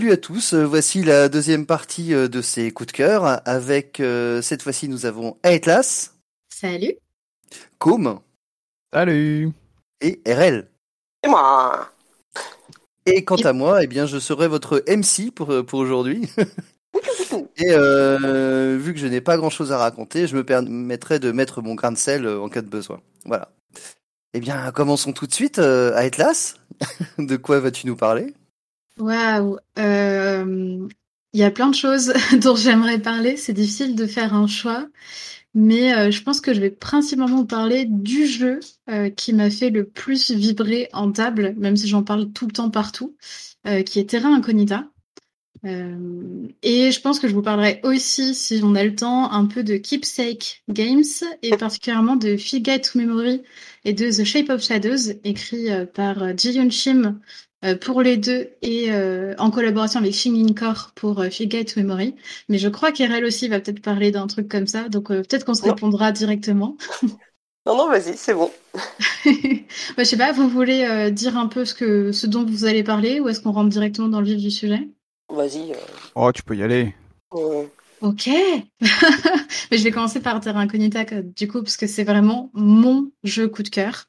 salut à tous, euh, voici la deuxième partie euh, de ces coups de cœur. Avec euh, cette fois-ci, nous avons Atlas. Salut. Com. Salut. Et RL. Et moi. Et quant à moi, eh bien, je serai votre MC pour, pour aujourd'hui. Et euh, vu que je n'ai pas grand-chose à raconter, je me permettrai de mettre mon grain de sel en cas de besoin. Voilà. Eh bien, commençons tout de suite. Euh, Atlas, de quoi vas-tu nous parler? Waouh Il y a plein de choses dont j'aimerais parler. C'est difficile de faire un choix. Mais euh, je pense que je vais principalement parler du jeu euh, qui m'a fait le plus vibrer en table, même si j'en parle tout le temps partout, euh, qui est Terra Incognita. et je pense que je vous parlerai aussi, si on a le temps, un peu de Keepsake Games et particulièrement de Figure to Memory et de The Shape of Shadows, écrit par Ji Yun Shim, euh, pour les deux et euh, en collaboration avec Shingin Core pour euh, to Memory. Mais je crois qu'Erel aussi va peut-être parler d'un truc comme ça, donc euh, peut-être qu'on se répondra directement. non, non, vas-y, c'est bon. bah, je sais pas, vous voulez dire un peu ce, que, ce dont vous allez parler ou est-ce qu'on rentre directement dans le vif du sujet? Vas-y. Oh, tu peux y aller. Ok. Mais je vais commencer par Terra Incognita du coup parce que c'est vraiment mon jeu coup de cœur.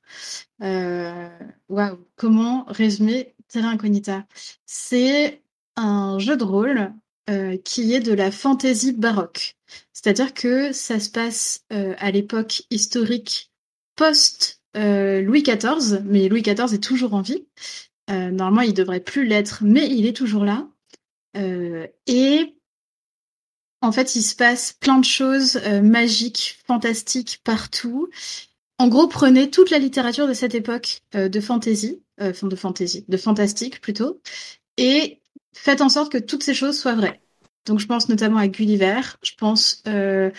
Waouh, comment résumer C'est un jeu de rôle euh, qui est de la fantaisie baroque. C'est-à-dire que ça se passe euh, à l'époque historique post euh, XIV, mais Louis XIV est toujours en vie. normalement, il devrait plus l'être, mais il est toujours là. et en fait, il se passe plein de choses magiques, fantastiques partout. En gros, prenez toute la littérature de cette époque de fantasy, euh, de fantasy, de fantastique plutôt, et faites en sorte que toutes ces choses soient vraies. Donc je pense notamment à Gulliver, je pense euh,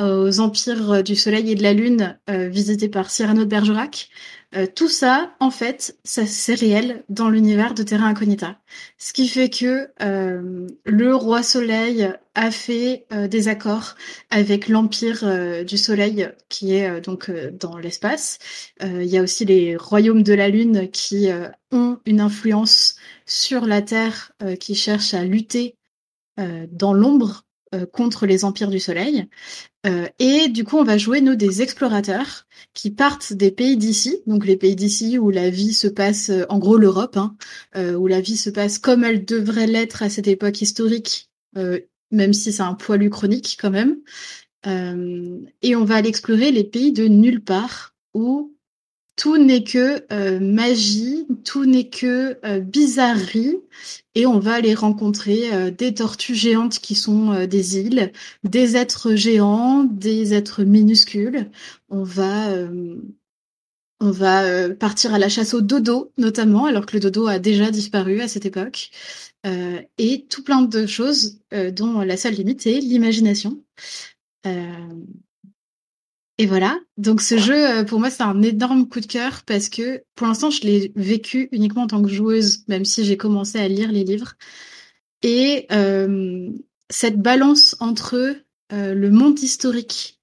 aux empires du soleil et de la lune euh, visités par Cyrano de Bergerac. Euh, tout ça, en fait, ça c'est réel dans l'univers de Terra Incognita. Ce qui fait que euh, le roi soleil a fait des accords avec l'empire du soleil qui est donc dans l'espace. Il y a aussi les royaumes de la lune qui ont une influence sur la Terre, qui cherchent à lutter dans l'ombre contre les empires du soleil. Euh, et du coup, on va jouer, nous, des explorateurs qui partent des pays d'ici, donc les pays d'ici où la vie se passe, euh, en gros l'Europe, hein, euh, où la vie se passe comme elle devrait l'être à cette époque historique, même si c'est un poilu chronique quand même. et on va aller explorer les pays de nulle part, où tout n'est que euh, magie, tout n'est que euh, bizarrerie, et on va aller rencontrer euh, des tortues géantes qui sont des îles, des êtres géants, des êtres minuscules. On va on va partir à la chasse au dodo notamment, alors que le dodo a déjà disparu à cette époque, et tout plein de choses dont la seule limite est l'imagination. Et voilà, donc ce jeu, euh, pour moi, c'est un énorme coup de cœur parce que pour l'instant, je l'ai vécu uniquement en tant que joueuse, même si j'ai commencé à lire les livres. Et euh, cette balance entre euh, le monde historique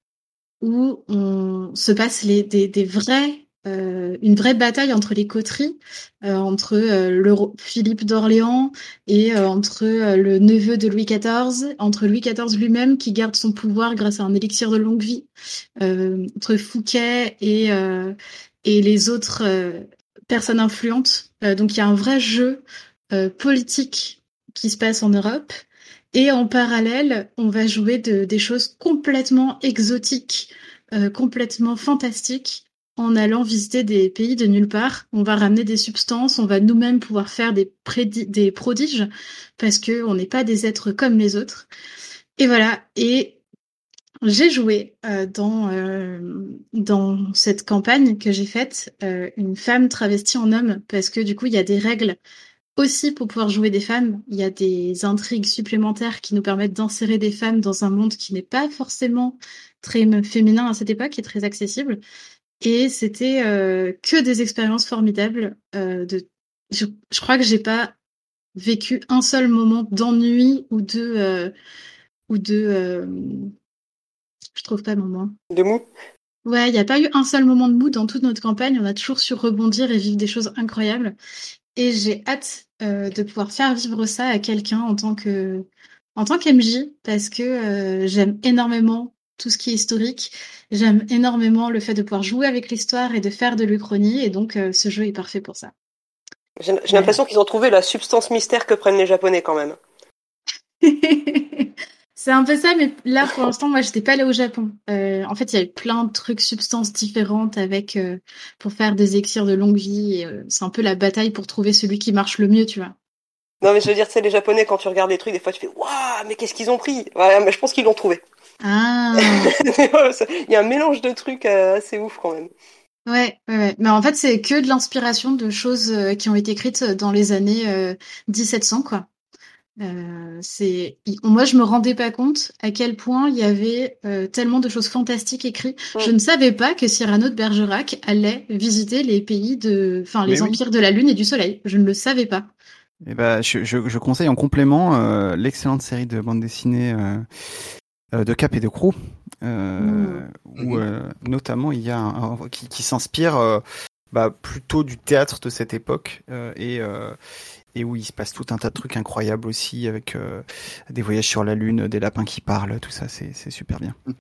où on se passe les, des, des vrais euh, une vraie bataille entre les coteries, euh, entre euh, le Philippe d'Orléans et entre le neveu de Louis XIV, entre Louis XIV lui-même qui garde son pouvoir grâce à un élixir de longue vie, entre Fouquet et, et les autres personnes influentes. donc il y a un vrai jeu politique qui se passe en Europe. Et en parallèle, on va jouer de, des choses complètement exotiques, complètement fantastiques, en allant visiter des pays de nulle part. On va ramener des substances, on va nous-mêmes pouvoir faire des, prodiges parce que on n'est pas des êtres comme les autres. Et voilà. Et j'ai joué euh, dans euh, dans cette campagne que j'ai faite euh, une femme travestie en homme parce que du coup il y a des règles aussi pour pouvoir jouer des femmes. Il y a des intrigues supplémentaires qui nous permettent d'insérer des femmes dans un monde qui n'est pas forcément très féminin à cette époque et très accessible. Et c'était euh, que des expériences formidables. Euh, de... Je, crois que j'ai pas vécu un seul moment d'ennui ou de euh, ou de je trouve pas moment. De mou? Ouais, il n'y a pas eu un seul moment de mou dans toute notre campagne. On a toujours su rebondir et vivre des choses incroyables. et j'ai hâte de pouvoir faire vivre ça à quelqu'un en tant que en tant qu'MJ parce que j'aime énormément tout ce qui est historique. J'aime énormément le fait de pouvoir jouer avec l'histoire et de faire de l'Uchronie, et donc ce jeu est parfait pour ça. J'ai l'impression qu'ils ont trouvé la substance mystère que prennent les Japonais quand même. C'est un peu ça, mais là pour l'instant, moi, j'étais pas allée au Japon. Euh, en fait, il y avait plein de trucs, substances différentes avec euh, pour faire des éxirs de longue vie. Euh, c'est un peu la bataille pour trouver celui qui marche le mieux, tu vois. Non, mais je veux dire, c'est les Japonais quand tu regardes les trucs, des fois tu fais waouh, mais qu'est-ce qu'ils ont pris? Ouais, mais je pense qu'ils l'ont trouvé. Ah. il y a un mélange de trucs assez ouf quand même. Ouais, ouais, mais en fait, c'est que de l'inspiration de choses qui ont été écrites dans les années 1700, quoi. Euh, c'est moi je me rendais pas compte à quel point il y avait euh, tellement de choses fantastiques écrites. Je ne savais pas que Cyrano de Bergerac allait visiter les pays de, enfin les empires de la lune et du soleil. Je ne le savais pas. Eh ben, je, je, je conseille en complément euh, l'excellente série de bande dessinée de Cap et de Crew, mmh. où notamment il y a un, qui, qui s'inspire bah, plutôt du théâtre de cette époque et et où il se passe tout un tas de trucs incroyables aussi avec euh, des voyages sur la lune, des lapins qui parlent, tout ça, c'est super bien.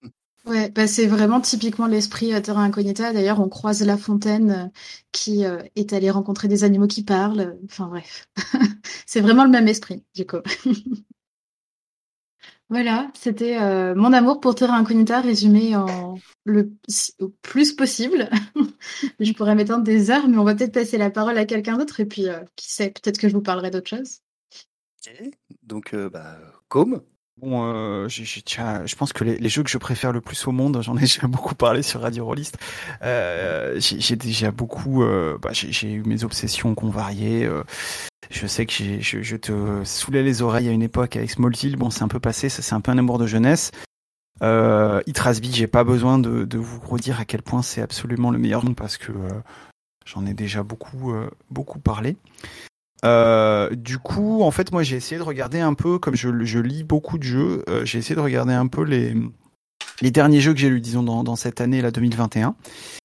Ouais, bah c'est vraiment typiquement l'esprit euh, Terra Incognita. D'ailleurs, on croise La Fontaine euh, qui est allé rencontrer des animaux qui parlent. Enfin bref, c'est vraiment le même esprit, du coup. Voilà, c'était euh, mon amour pour Terra Incognita résumé en le plus possible. je pourrais m'étendre des heures, mais on va peut-être passer la parole à quelqu'un d'autre et puis euh, qui sait, peut-être que je vous parlerai d'autre chose. Donc, euh, bah, comme Bon, euh, je pense que les, jeux que je préfère le plus au monde, j'en ai déjà beaucoup parlé sur Radio Rollist. Euh, j'ai déjà beaucoup, euh, bah, j'ai eu mes obsessions qu'on variait. Euh, je sais que je, je, te saoulais les oreilles à une époque avec Smallville. Bon, c'est un peu passé, ça c'est un peu un amour de jeunesse. Euh, Itrasby, j'ai pas besoin de, de, vous redire à quel point c'est absolument le meilleur parce que euh, j'en ai déjà beaucoup, beaucoup parlé. Euh, du coup, en fait, moi, j'ai essayé de regarder un peu, comme je, lis beaucoup de jeux, euh, j'ai essayé de regarder un peu les, derniers jeux que j'ai lus, disons, dans, dans cette année, là, 2021.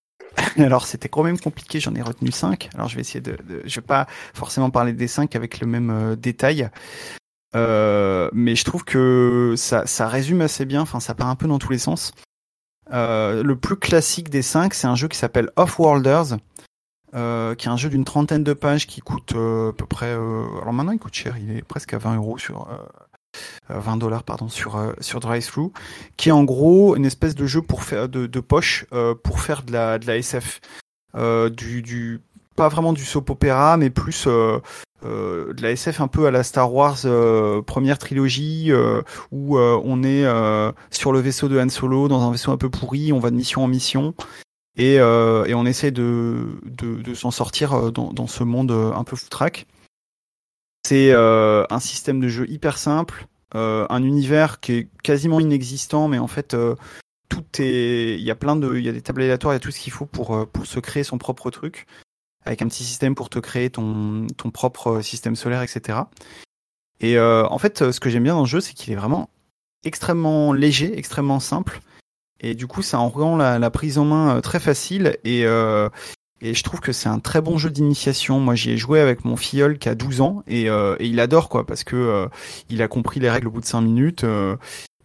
Alors, c'était quand même compliqué, j'en ai retenu 5. Alors, je vais essayer de, de, Je vais pas forcément parler des 5 avec le même euh, détail. Mais je trouve que ça, ça résume assez bien, enfin, ça part un peu dans tous les sens. le plus classique des 5, c'est un jeu qui s'appelle Off-Worlders. Euh, qui est un jeu d'une trentaine de pages qui coûte euh, à peu près. Euh, alors maintenant, il coûte cher, il est presque à 20 euros sur. 20 dollars pardon sur sur DriveThru, qui est en gros une espèce de jeu pour faire de, de poche pour faire de la de la SF, du du pas vraiment du soap opéra, mais plus de la SF un peu à la Star Wars première trilogie où on est sur le vaisseau de Han Solo dans un vaisseau un peu pourri, on va de mission en mission et, euh, et on essaie de, de, de s'en sortir euh, dans, dans, ce monde euh, un peu foutraque. C'est euh, un système de jeu hyper simple, euh, un univers qui est quasiment inexistant, mais en fait tout est, il y a plein de, il y a des tables aléatoires, il y a tout ce qu'il faut pour pour se créer son propre truc, avec un petit système pour te créer ton ton propre système solaire, etc. Et en fait, ce que j'aime bien dans le jeu, c'est qu'il est vraiment extrêmement léger, extrêmement simple. Et du coup, ça en rend la, la, prise en main euh, très facile et, euh, et je trouve que c'est un très bon jeu d'initiation. Moi, j'y ai joué avec mon filleul qui a 12 ans et, euh, et il adore quoi parce que euh, il a compris les règles au bout de 5 minutes euh,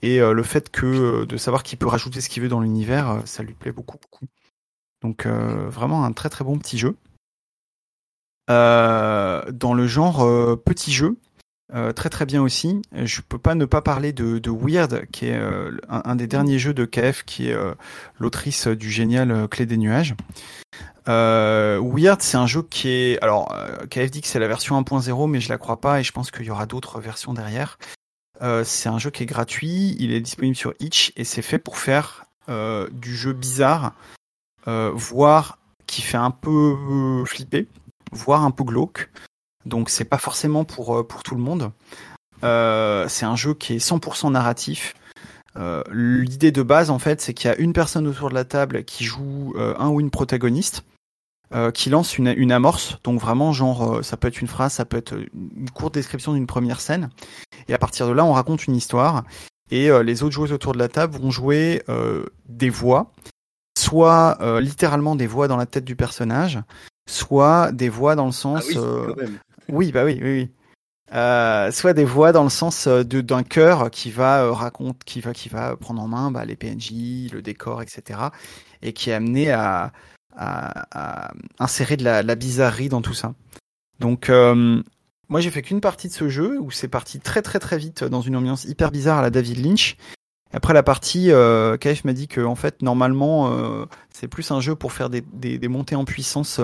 et le fait que de savoir qu'il peut rajouter ce qu'il veut dans l'univers, ça lui plaît beaucoup beaucoup. Donc vraiment un très très bon petit jeu. dans le genre petit jeu, euh, très très bien aussi. Je peux pas ne pas parler de, Weird, qui est euh, un, des derniers jeux de KF, qui est euh, l'autrice du génial Clé des nuages. Weird, c'est un jeu qui est, alors KF dit que c'est la version 1.0, mais je la crois pas et je pense qu'il y aura d'autres versions derrière. c'est un jeu qui est gratuit, il est disponible sur Itch et c'est fait pour faire du jeu bizarre, voire qui fait un peu flipper, voire un peu glauque. Donc c'est pas forcément pour, euh, pour tout le monde. Euh, c'est un jeu qui est 100% narratif. Euh, L'idée de base, en fait, c'est qu'il y a une personne autour de la table qui joue euh, un ou une protagoniste, euh, qui lance une, une, amorce. Donc vraiment, genre, ça peut être une phrase, ça peut être une courte description d'une première scène. Et à partir de là, on raconte une histoire. Et les autres joueurs autour de la table vont jouer des voix, soit littéralement des voix dans la tête du personnage, soit des voix dans le sens. Ah oui, euh, même. Oui, bah oui, oui, oui. Euh, soit des voix dans le sens euh, d'un cœur qui va euh, raconte, qui va qui va prendre en main bah, les PNJ, le décor, etc. et qui est amené à, à, à insérer de la, bizarrerie dans tout ça. Donc euh, moi j'ai fait qu'une partie de ce jeu où c'est parti très très très vite dans une ambiance hyper bizarre à la David Lynch. Après la partie, euh, KF m'a dit que en fait normalement c'est plus un jeu pour faire des, des, des montées en puissance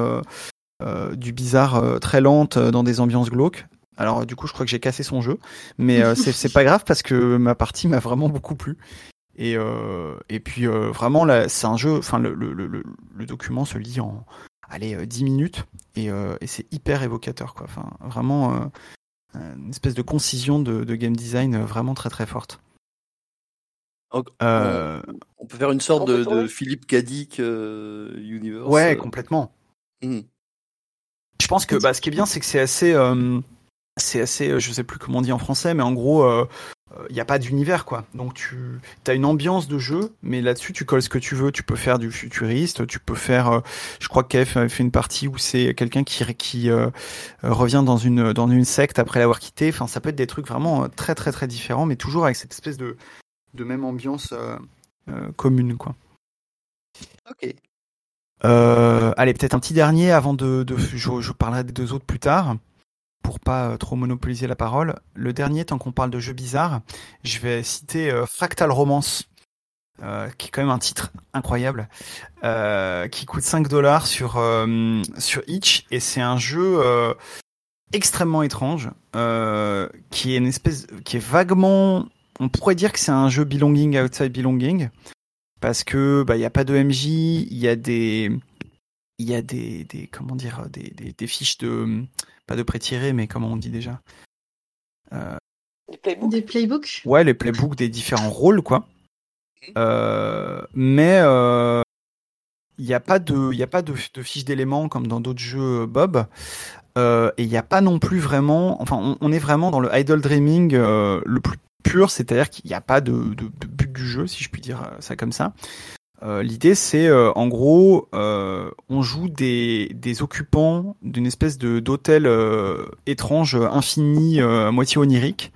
du bizarre euh, très lente euh, dans des ambiances glauques. Alors du coup je crois que j'ai cassé son jeu, mais euh, c'est pas grave parce que ma partie m'a vraiment beaucoup plu. Et, euh, et puis euh, vraiment c'est un jeu, enfin le, le, le, le document se lit en allez euh, 10 minutes et, euh, et c'est hyper évocateur quoi. Enfin vraiment euh, une espèce de concision de, de game design euh, vraiment très très forte. Donc, Euh, On peut faire une sorte de, Philippe Cadic euh, Universe. ouais euh. complètement. Hmm. Je pense que bah, ce qui est bien, c'est que c'est assez, euh, c'est assez, euh, je sais plus comment on dit en français, mais en gros, il euh, n'y a pas d'univers quoi. Donc tu as une ambiance de jeu, mais là-dessus tu colles ce que tu veux. Tu peux faire du futuriste, tu peux faire, euh, je crois que KF avait fait une partie où c'est quelqu'un qui qui euh, euh, revient dans une dans une secte après l'avoir quitté. Enfin, ça peut être des trucs vraiment euh, très très très différents, mais toujours avec cette espèce de de même ambiance euh, euh, commune quoi. Ok. Euh, allez, peut-être un petit dernier avant de, de je, je parlerai des deux autres plus tard pour pas euh, trop monopoliser la parole. Le dernier, tant qu'on parle de jeux bizarres, je vais citer euh, Fractal Romance, euh, qui est quand même un titre incroyable, euh, qui coûte 5 dollars sur euh, sur Itch et c'est un jeu euh, extrêmement étrange, euh, qui est une espèce, qui est vaguement, on pourrait dire que c'est un jeu belonging outside belonging parce que bah il y a pas de MJ, il y a des il y a des, des comment dire des, des, des fiches de pas de pré-tirés mais comment on dit déjà euh. Des playbooks. Ouais les playbooks des différents rôles quoi. Euh, mais euh, il n'y a pas de il y a pas de, de fiches d'éléments comme dans d'autres jeux Bob. Euh, et il n'y a pas non plus vraiment enfin on, on est vraiment dans le idle dreaming euh, le plus c'est-à-dire qu'il n'y a pas de, but du jeu si je puis dire ça comme ça euh, L'idée, c'est euh, en gros, euh, on joue des, occupants d'une espèce de d'hôtel euh, étrange, infini, euh, à moitié onirique.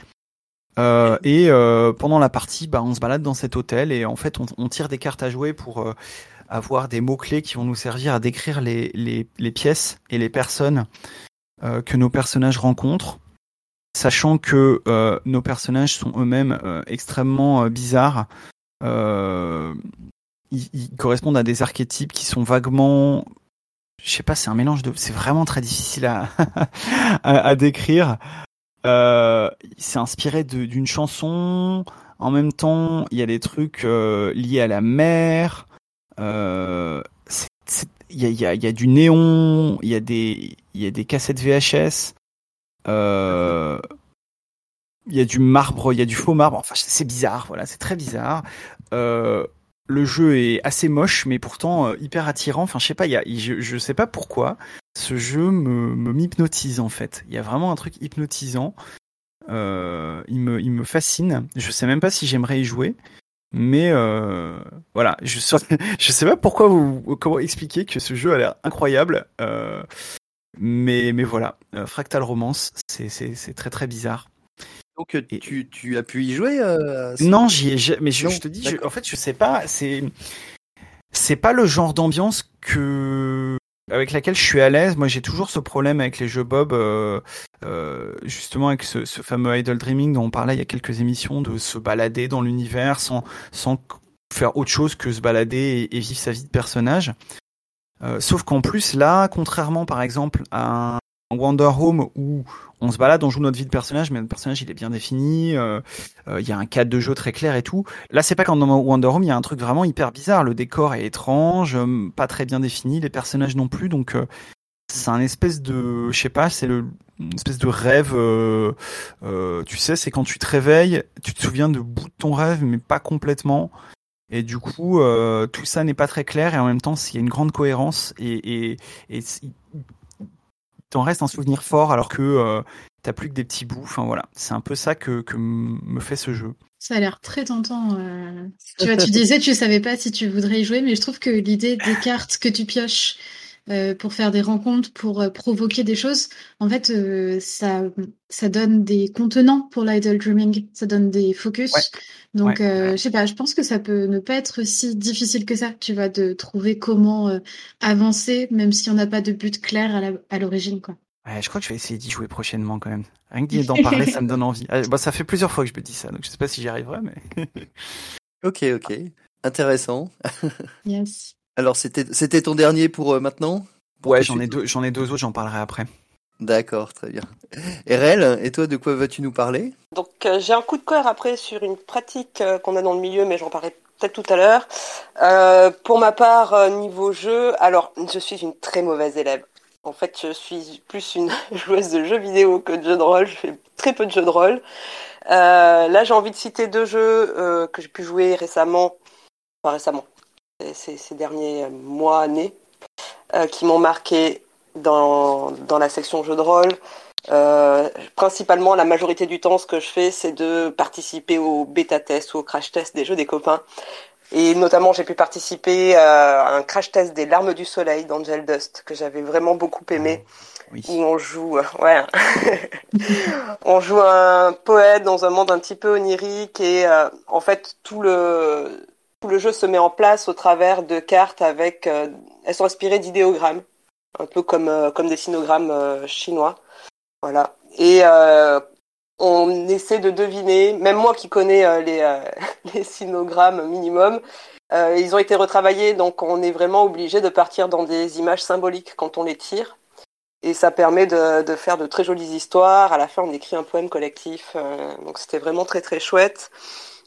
Euh, et euh, pendant la partie, bah, on se balade dans cet hôtel et en fait, on, tire des cartes à jouer pour euh, avoir des mots clés qui vont nous servir à décrire les, pièces et les personnes euh, que nos personnages rencontrent, sachant que euh, nos personnages sont eux-mêmes euh, extrêmement euh, bizarres. Ils, correspondent à des archétypes qui sont vaguement je sais pas c'est un mélange de c'est vraiment très difficile à à, à décrire. C'est inspiré d'une chanson. En même temps il y a des trucs liés à la mer. Il y a, y a du néon. Il y a des il y a des cassettes VHS euh, il y a du marbre il y a du faux marbre enfin c'est bizarre voilà c'est très bizarre euh, le jeu est assez moche, mais pourtant euh, hyper attirant. Enfin, je sais pas, y a, je, sais pas pourquoi ce jeu me, m'hypnotise en fait. Il y a vraiment un truc hypnotisant. Euh, il me, il me fascine. Je sais même pas si j'aimerais y jouer, mais euh, voilà. Je, je sais pas pourquoi vous, comment expliquer que ce jeu a l'air incroyable. Euh, mais, mais voilà, Euh, Fractal Romance, c'est, très très bizarre. Donc euh, Et- tu, tu as pu y jouer euh, Non, j'y ai mais je, Non, je te dis, je- en fait, je sais pas, c'est c'est pas le genre d'ambiance que avec laquelle je suis à l'aise. Moi, j'ai toujours ce problème avec les jeux Bob, euh, euh, justement avec ce, ce fameux idle dreaming dont on parlait il y a quelques émissions, de se balader dans l'univers sans sans faire autre chose que se balader et, et vivre sa vie de personnage. Euh, sauf qu'en plus là, contrairement par exemple à un Wonder Home où on se balade, on joue notre vie de personnage, mais notre personnage il est bien défini, euh, euh, il y a un cadre de jeu très clair et tout. Là, c'est pas comme dans Wonder Home, il y a un truc vraiment hyper bizarre. Le décor est étrange, pas très bien défini, les personnages non plus, donc c'est un espèce de, je sais pas, c'est le une espèce de rêve. tu sais, c'est quand tu te réveilles, tu te souviens de bout de ton rêve, mais pas complètement. Et du coup, euh, tout ça n'est pas très clair et en même temps, il y a une grande cohérence et, et, t'en reste un souvenir fort alors que euh, t'as plus que des petits bouts. Enfin voilà, c'est un peu ça que, me fait ce jeu. Ça a l'air très tentant. euh. Tu vois, tu disais, tu savais pas si tu voudrais y jouer, mais je trouve que l'idée des cartes que tu pioches euh, pour faire des rencontres, pour euh, provoquer des choses. En fait, euh, ça, ça donne des contenants pour l'idle dreaming, ça donne des focus. Ouais. Donc, Ouais, euh, je sais pas, je pense que ça peut ne pas être si difficile que ça, tu vois, de trouver comment euh, avancer, même si on n'a pas de but clair à l'origine, quoi. Ouais, je crois que je vais essayer d'y jouer prochainement quand même. Rien que d'en parler, ça me donne envie. Ah, bah, ça fait plusieurs fois que je me dis ça, donc je sais pas si j'y arriverai, mais. Ok, ok. Intéressant. Yes. Alors, c'était c'était ton dernier pour euh, maintenant? Pour Ouais, j'en ai deux, j'en ai deux autres, j'en parlerai après. D'accord, très bien. RL, et toi, de quoi vas-tu nous parler? Donc euh, j'ai un coup de cœur après sur une pratique euh, qu'on a dans le milieu, mais j'en parlerai peut-être tout à l'heure. Euh, pour ma part, euh, niveau jeu, alors je suis une très mauvaise élève. En fait, je suis plus une joueuse de jeux vidéo que de jeux de rôle. Je fais très peu de jeux de rôle. Euh, là, j'ai envie de citer deux jeux euh, que j'ai pu jouer récemment, enfin récemment, ces, ces derniers mois, années, euh, qui m'ont marqué dans, dans la section jeux de rôle. Euh, principalement, la majorité du temps, ce que je fais, c'est de participer au bêta-test ou au crash-test des jeux des copains. Et notamment, j'ai pu participer à un crash-test des Larmes du Soleil d'Angel Dust, que j'avais vraiment beaucoup aimé, Oui. où on joue, euh, ouais, on joue un poète dans un monde un petit peu onirique et euh, en fait, tout le, le jeu se met en place au travers de cartes avec, euh, elles sont inspirées d'idéogrammes, un peu comme, euh, comme des sinogrammes euh, chinois. Voilà. Et on essaie de deviner, même moi qui connais les, les sinogrammes minimum, ils ont été retravaillés, donc on est vraiment obligé de partir dans des images symboliques quand on les tire. Et ça permet de, de faire de très jolies histoires. À la fin, on écrit un poème collectif. donc c'était vraiment très très chouette.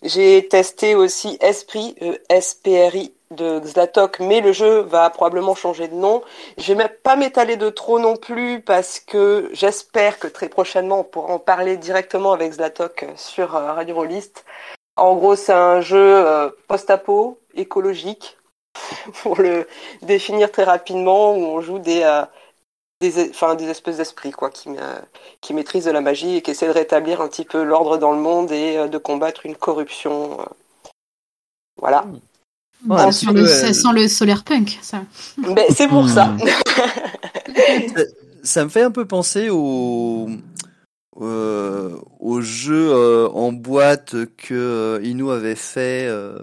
J'ai testé aussi Esprit, euh, S-P-R-I de Xlatok, mais le jeu va probablement changer de nom. Je vais même pas m'étaler de trop non plus parce que j'espère que très prochainement on pourra en parler directement avec Zlatok sur euh, Radio Rollist. En gros, c'est un jeu euh, post-apo, écologique, pour le définir très rapidement, où on joue des, euh, des, enfin, des espèces d'esprits quoi, qui, euh, qui maîtrisent de la magie et qui essaient de rétablir un petit peu l'ordre dans le monde et euh, de combattre une corruption. euh. Voilà. Ouais, ça, sent le, ça euh, sent le solaire punk, ça. Mais c'est pour Hmm. ça. Ça me fait un peu penser au, euh, au jeu euh, en boîte que euh, Inu avait fait, euh,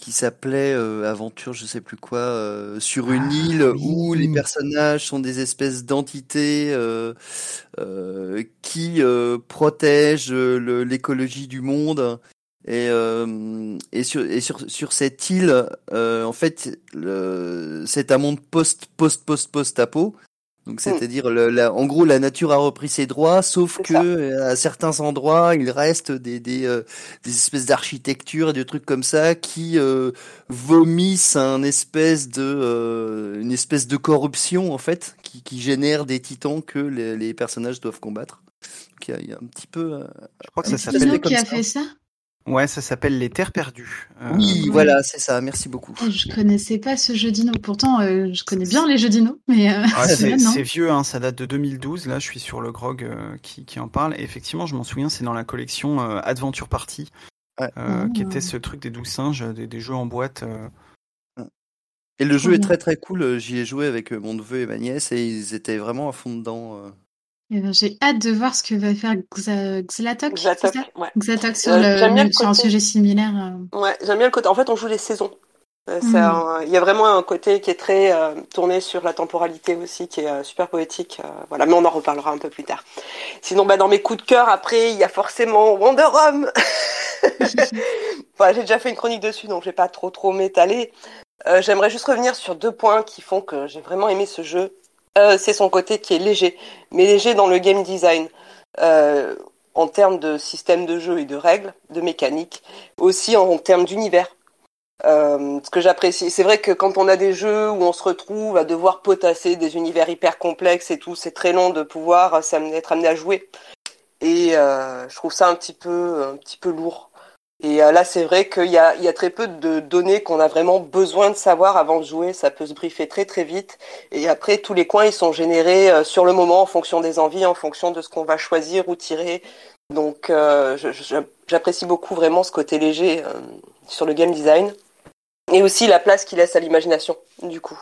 qui s'appelait euh, Aventure, je sais plus quoi, euh, sur une Ah, île oui. où les personnages sont des espèces d'entités euh, euh, qui euh, protègent le- l'écologie du monde. Et, euh, et, sur, et sur, sur cette île, euh, en fait, le- c'est un monde post post post post apo. Donc c'est-à-dire, le- la, en gros, la nature a repris ses droits, sauf que ça. euh, à certains endroits, il reste des des, euh, des espèces d'architecture et des trucs comme ça qui euh, vomissent un espèce de euh, une espèce de corruption en fait, qui, qui génère des titans que les, les personnages doivent combattre. Donc il y a, il y a un petit peu. euh, Je crois que ça C'est s'appelle. Qui a ça. fait ça? Ouais, ça s'appelle les Terres perdues. Euh, Oui, voilà, c'est ça. Merci beaucoup. Oh, Je connaissais pas ce jeu dino. Pourtant, euh, je connais bien les jeux dino, mais euh, Ah, c'est vieux, hein, ça date de 2012. Là, je suis sur le grog euh, qui, qui en parle. Et effectivement, je m'en souviens, c'est dans la collection euh, Adventure Party, Ouais. qui Oh. était ce truc des douze singes, des, des jeux en boîte. euh. Et le jeu est bien. très très cool. J'y ai joué avec mon neveu et ma nièce et ils étaient vraiment à fond dedans. Eh ben, J'ai hâte de voir ce que va faire Xa- Xlatok, Xlatok, ouais. Xlatok sur, Euh, le- sur un sujet similaire. euh. Ouais, j'aime bien le côté. En fait, on joue les saisons. Euh, un- Il y a vraiment un côté qui est très euh, tourné sur la temporalité aussi, qui est euh, super poétique. euh, voilà, mais on en reparlera un peu plus tard. Sinon, bah, dans mes coups de cœur, après, il y a forcément Wonder Home. Enfin, j'ai déjà fait une chronique dessus, donc je vais pas trop trop m'étaler. J'aimerais juste revenir sur deux points qui font que j'ai vraiment aimé ce jeu. Euh, c'est son côté qui est léger, mais léger dans le game design, euh, en termes de système de jeu et de règles, de mécanique, aussi en, termes d'univers. Euh, ce que j'apprécie, c'est vrai que quand on a des jeux où on se retrouve à devoir potasser des univers hyper complexes et tout, c'est très long de pouvoir être amené à jouer. Et je trouve ça un petit peu, un petit peu lourd. Et euh, là, c'est vrai qu'il y a, très peu de données qu'on a vraiment besoin de savoir avant de jouer. Ça peut se briefer très très vite. Et après, tous les coins, ils sont générés euh, sur le moment en fonction des envies, en fonction de ce qu'on va choisir ou tirer. Donc, euh, j'apprécie beaucoup vraiment ce côté léger sur le game design. Et aussi la place qu'il laisse à l'imagination, du coup.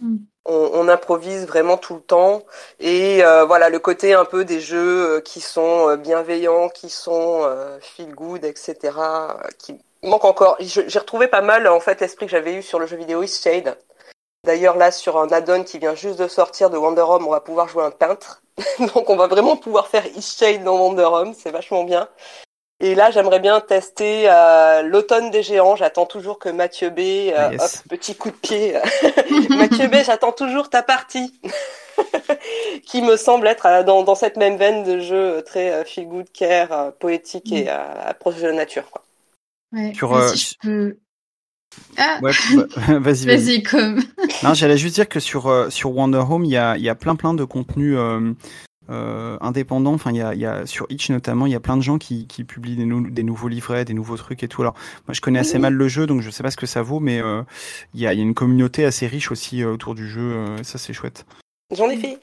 Mm. On, improvise vraiment tout le temps. Et euh, voilà, le côté un peu des jeux euh, qui sont euh, bienveillants, qui sont feel good, etc. qui manque encore. J'ai retrouvé pas mal en fait l'esprit que j'avais eu sur le jeu vidéo East Shade. D'ailleurs là sur un add-on qui vient juste de sortir de Wonder Home, on va pouvoir jouer un peintre. Donc on va vraiment pouvoir faire East Shade dans Wonder Home, c'est vachement bien. Et là, j'aimerais bien tester euh, l'automne des géants. J'attends toujours que Mathieu B. Euh, ah, hop, petit coup de pied. Mathieu B, j'attends toujours ta partie. qui me semble être euh, dans, dans, cette même veine de jeu très feel good care, poétique et approche de la nature. Quoi. Ouais, Sur, si je peux... Ah. Ouais, bah, vas-y, vas-y. comme. non, j'allais juste dire que sur sur Wonder Home, il y a il y a plein plein de contenus euh, indépendant. Enfin, il y a, y a, sur Itch notamment, il y a plein de gens qui, qui publient des, des, nouveaux livrets, des nouveaux trucs et tout. Alors, moi, je connais assez mal le jeu, donc je sais pas ce que ça vaut, mais euh, il y, a, y, a, une communauté assez riche aussi euh, autour du jeu. ça, c'est chouette. J'en ai fait.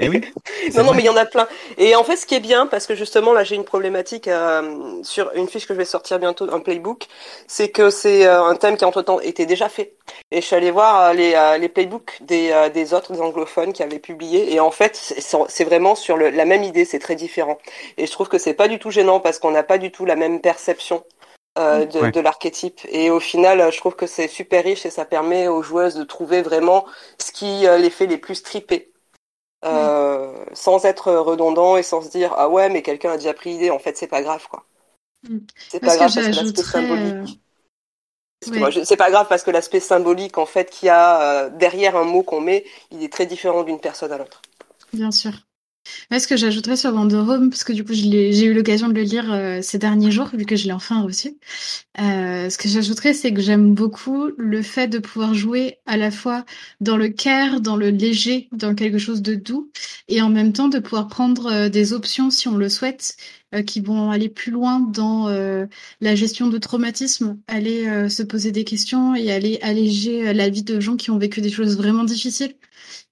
Eh oui, non, non, mais il y en a plein. Et en fait, ce qui est bien, parce que justement, là, j'ai une problématique euh, sur une fiche que je vais sortir bientôt, un playbook, c'est que c'est euh, un thème qui entre-temps était déjà fait. Et je suis allée voir euh, les, les playbooks des, des autres des anglophones qui avaient publié. Et en fait, c'est vraiment sur le, la même idée, c'est très différent. Et je trouve que c'est pas du tout gênant parce qu'on n'a pas du tout la même perception de, de l'archétype. Et au final, je trouve que c'est super riche et ça permet aux joueuses de trouver vraiment ce qui les fait les plus tripper. Euh, sans être redondant et sans se dire ah ouais mais quelqu'un a déjà pris l'idée en fait c'est pas grave quoi. Mm. c'est pas grave parce que l'aspect symbolique euh, c'est pas grave parce que l'aspect symbolique en fait qu'il y a euh, derrière un mot qu'on met il est très différent d'une personne à l'autre. Bien sûr ce que j'ajouterais sur Wonder Home, parce que du coup j'ai eu l'occasion de le lire euh, ces derniers jours, vu que je l'ai enfin reçu. Euh, ce que j'ajouterais, c'est que j'aime beaucoup le fait de pouvoir jouer à la fois dans le care, dans le léger, dans quelque chose de doux, et en même temps de pouvoir prendre euh, des options, si on le souhaite, qui vont aller plus loin dans la gestion de traumatisme, aller se poser des questions et aller alléger la vie de gens qui ont vécu des choses vraiment difficiles.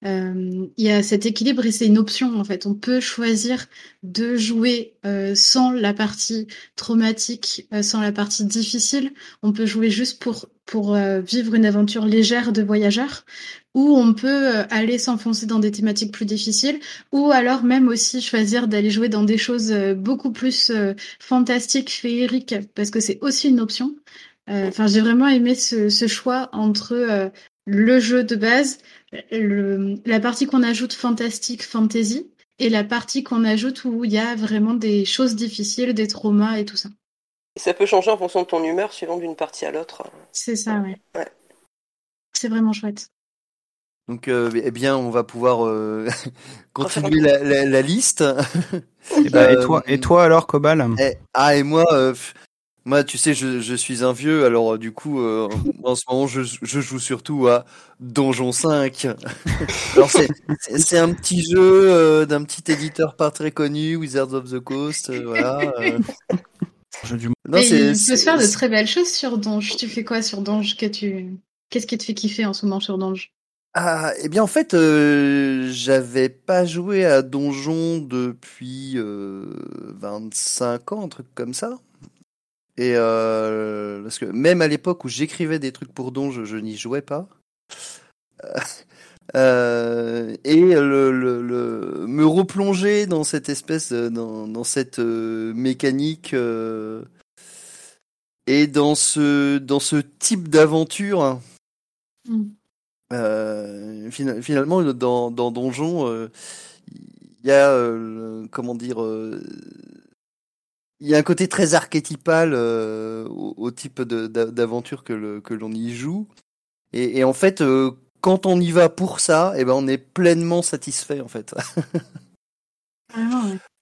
Euh, il y a cet équilibre et c'est une option en fait. On peut choisir de jouer euh, sans la partie traumatique, euh, sans la partie difficile. On peut jouer juste pour pour vivre une aventure légère de voyageur, ou on peut aller s'enfoncer dans des thématiques plus difficiles, ou alors même aussi choisir d'aller jouer dans des choses beaucoup plus fantastiques, féeriques, parce que c'est aussi une option. Enfin, j'ai vraiment aimé ce, ce choix entre le jeu de base, le, la partie qu'on ajoute fantastique, fantasy, et la partie qu'on ajoute où il y a vraiment des choses difficiles, des traumas et tout ça. ça peut changer en fonction de ton humeur, suivant d'une partie à l'autre. C'est ça, ouais. C'est vraiment chouette. Donc, euh, eh bien, on va pouvoir euh, continuer la, liste. et, bah, et, toi, et toi alors, Cobal? eh, Ah, et moi, euh, moi, tu sais, je, je, suis un vieux, alors euh, du coup, euh, en ce moment, je, je, joue surtout à Donjon 5. alors c'est un petit jeu euh, d'un petit éditeur pas très connu, Wizards of the Coast, voilà. Du... Non, il peut se faire de très belles choses sur Donge. Tu fais quoi sur Donge Qu'est-ce qui te fait kiffer en ce moment sur Donge ah, eh bien en fait, j'avais pas joué à Donjon depuis 25 ans, un truc comme ça. Et euh, parce que même à l'époque où j'écrivais des trucs pour Don, je, n'y jouais pas. Euh, et le, le, le, me replonger dans cette espèce, dans, dans cette euh, mécanique euh, et dans ce dans ce type d'aventure. Mm. Euh, finalement, dans, dans Donjon, il y a comment dire il y a un côté très archétypal euh, au, type d'aventure que que l'on y joue. Et, en fait, euh, quand on y va pour ça, eh ben on est pleinement satisfait en fait.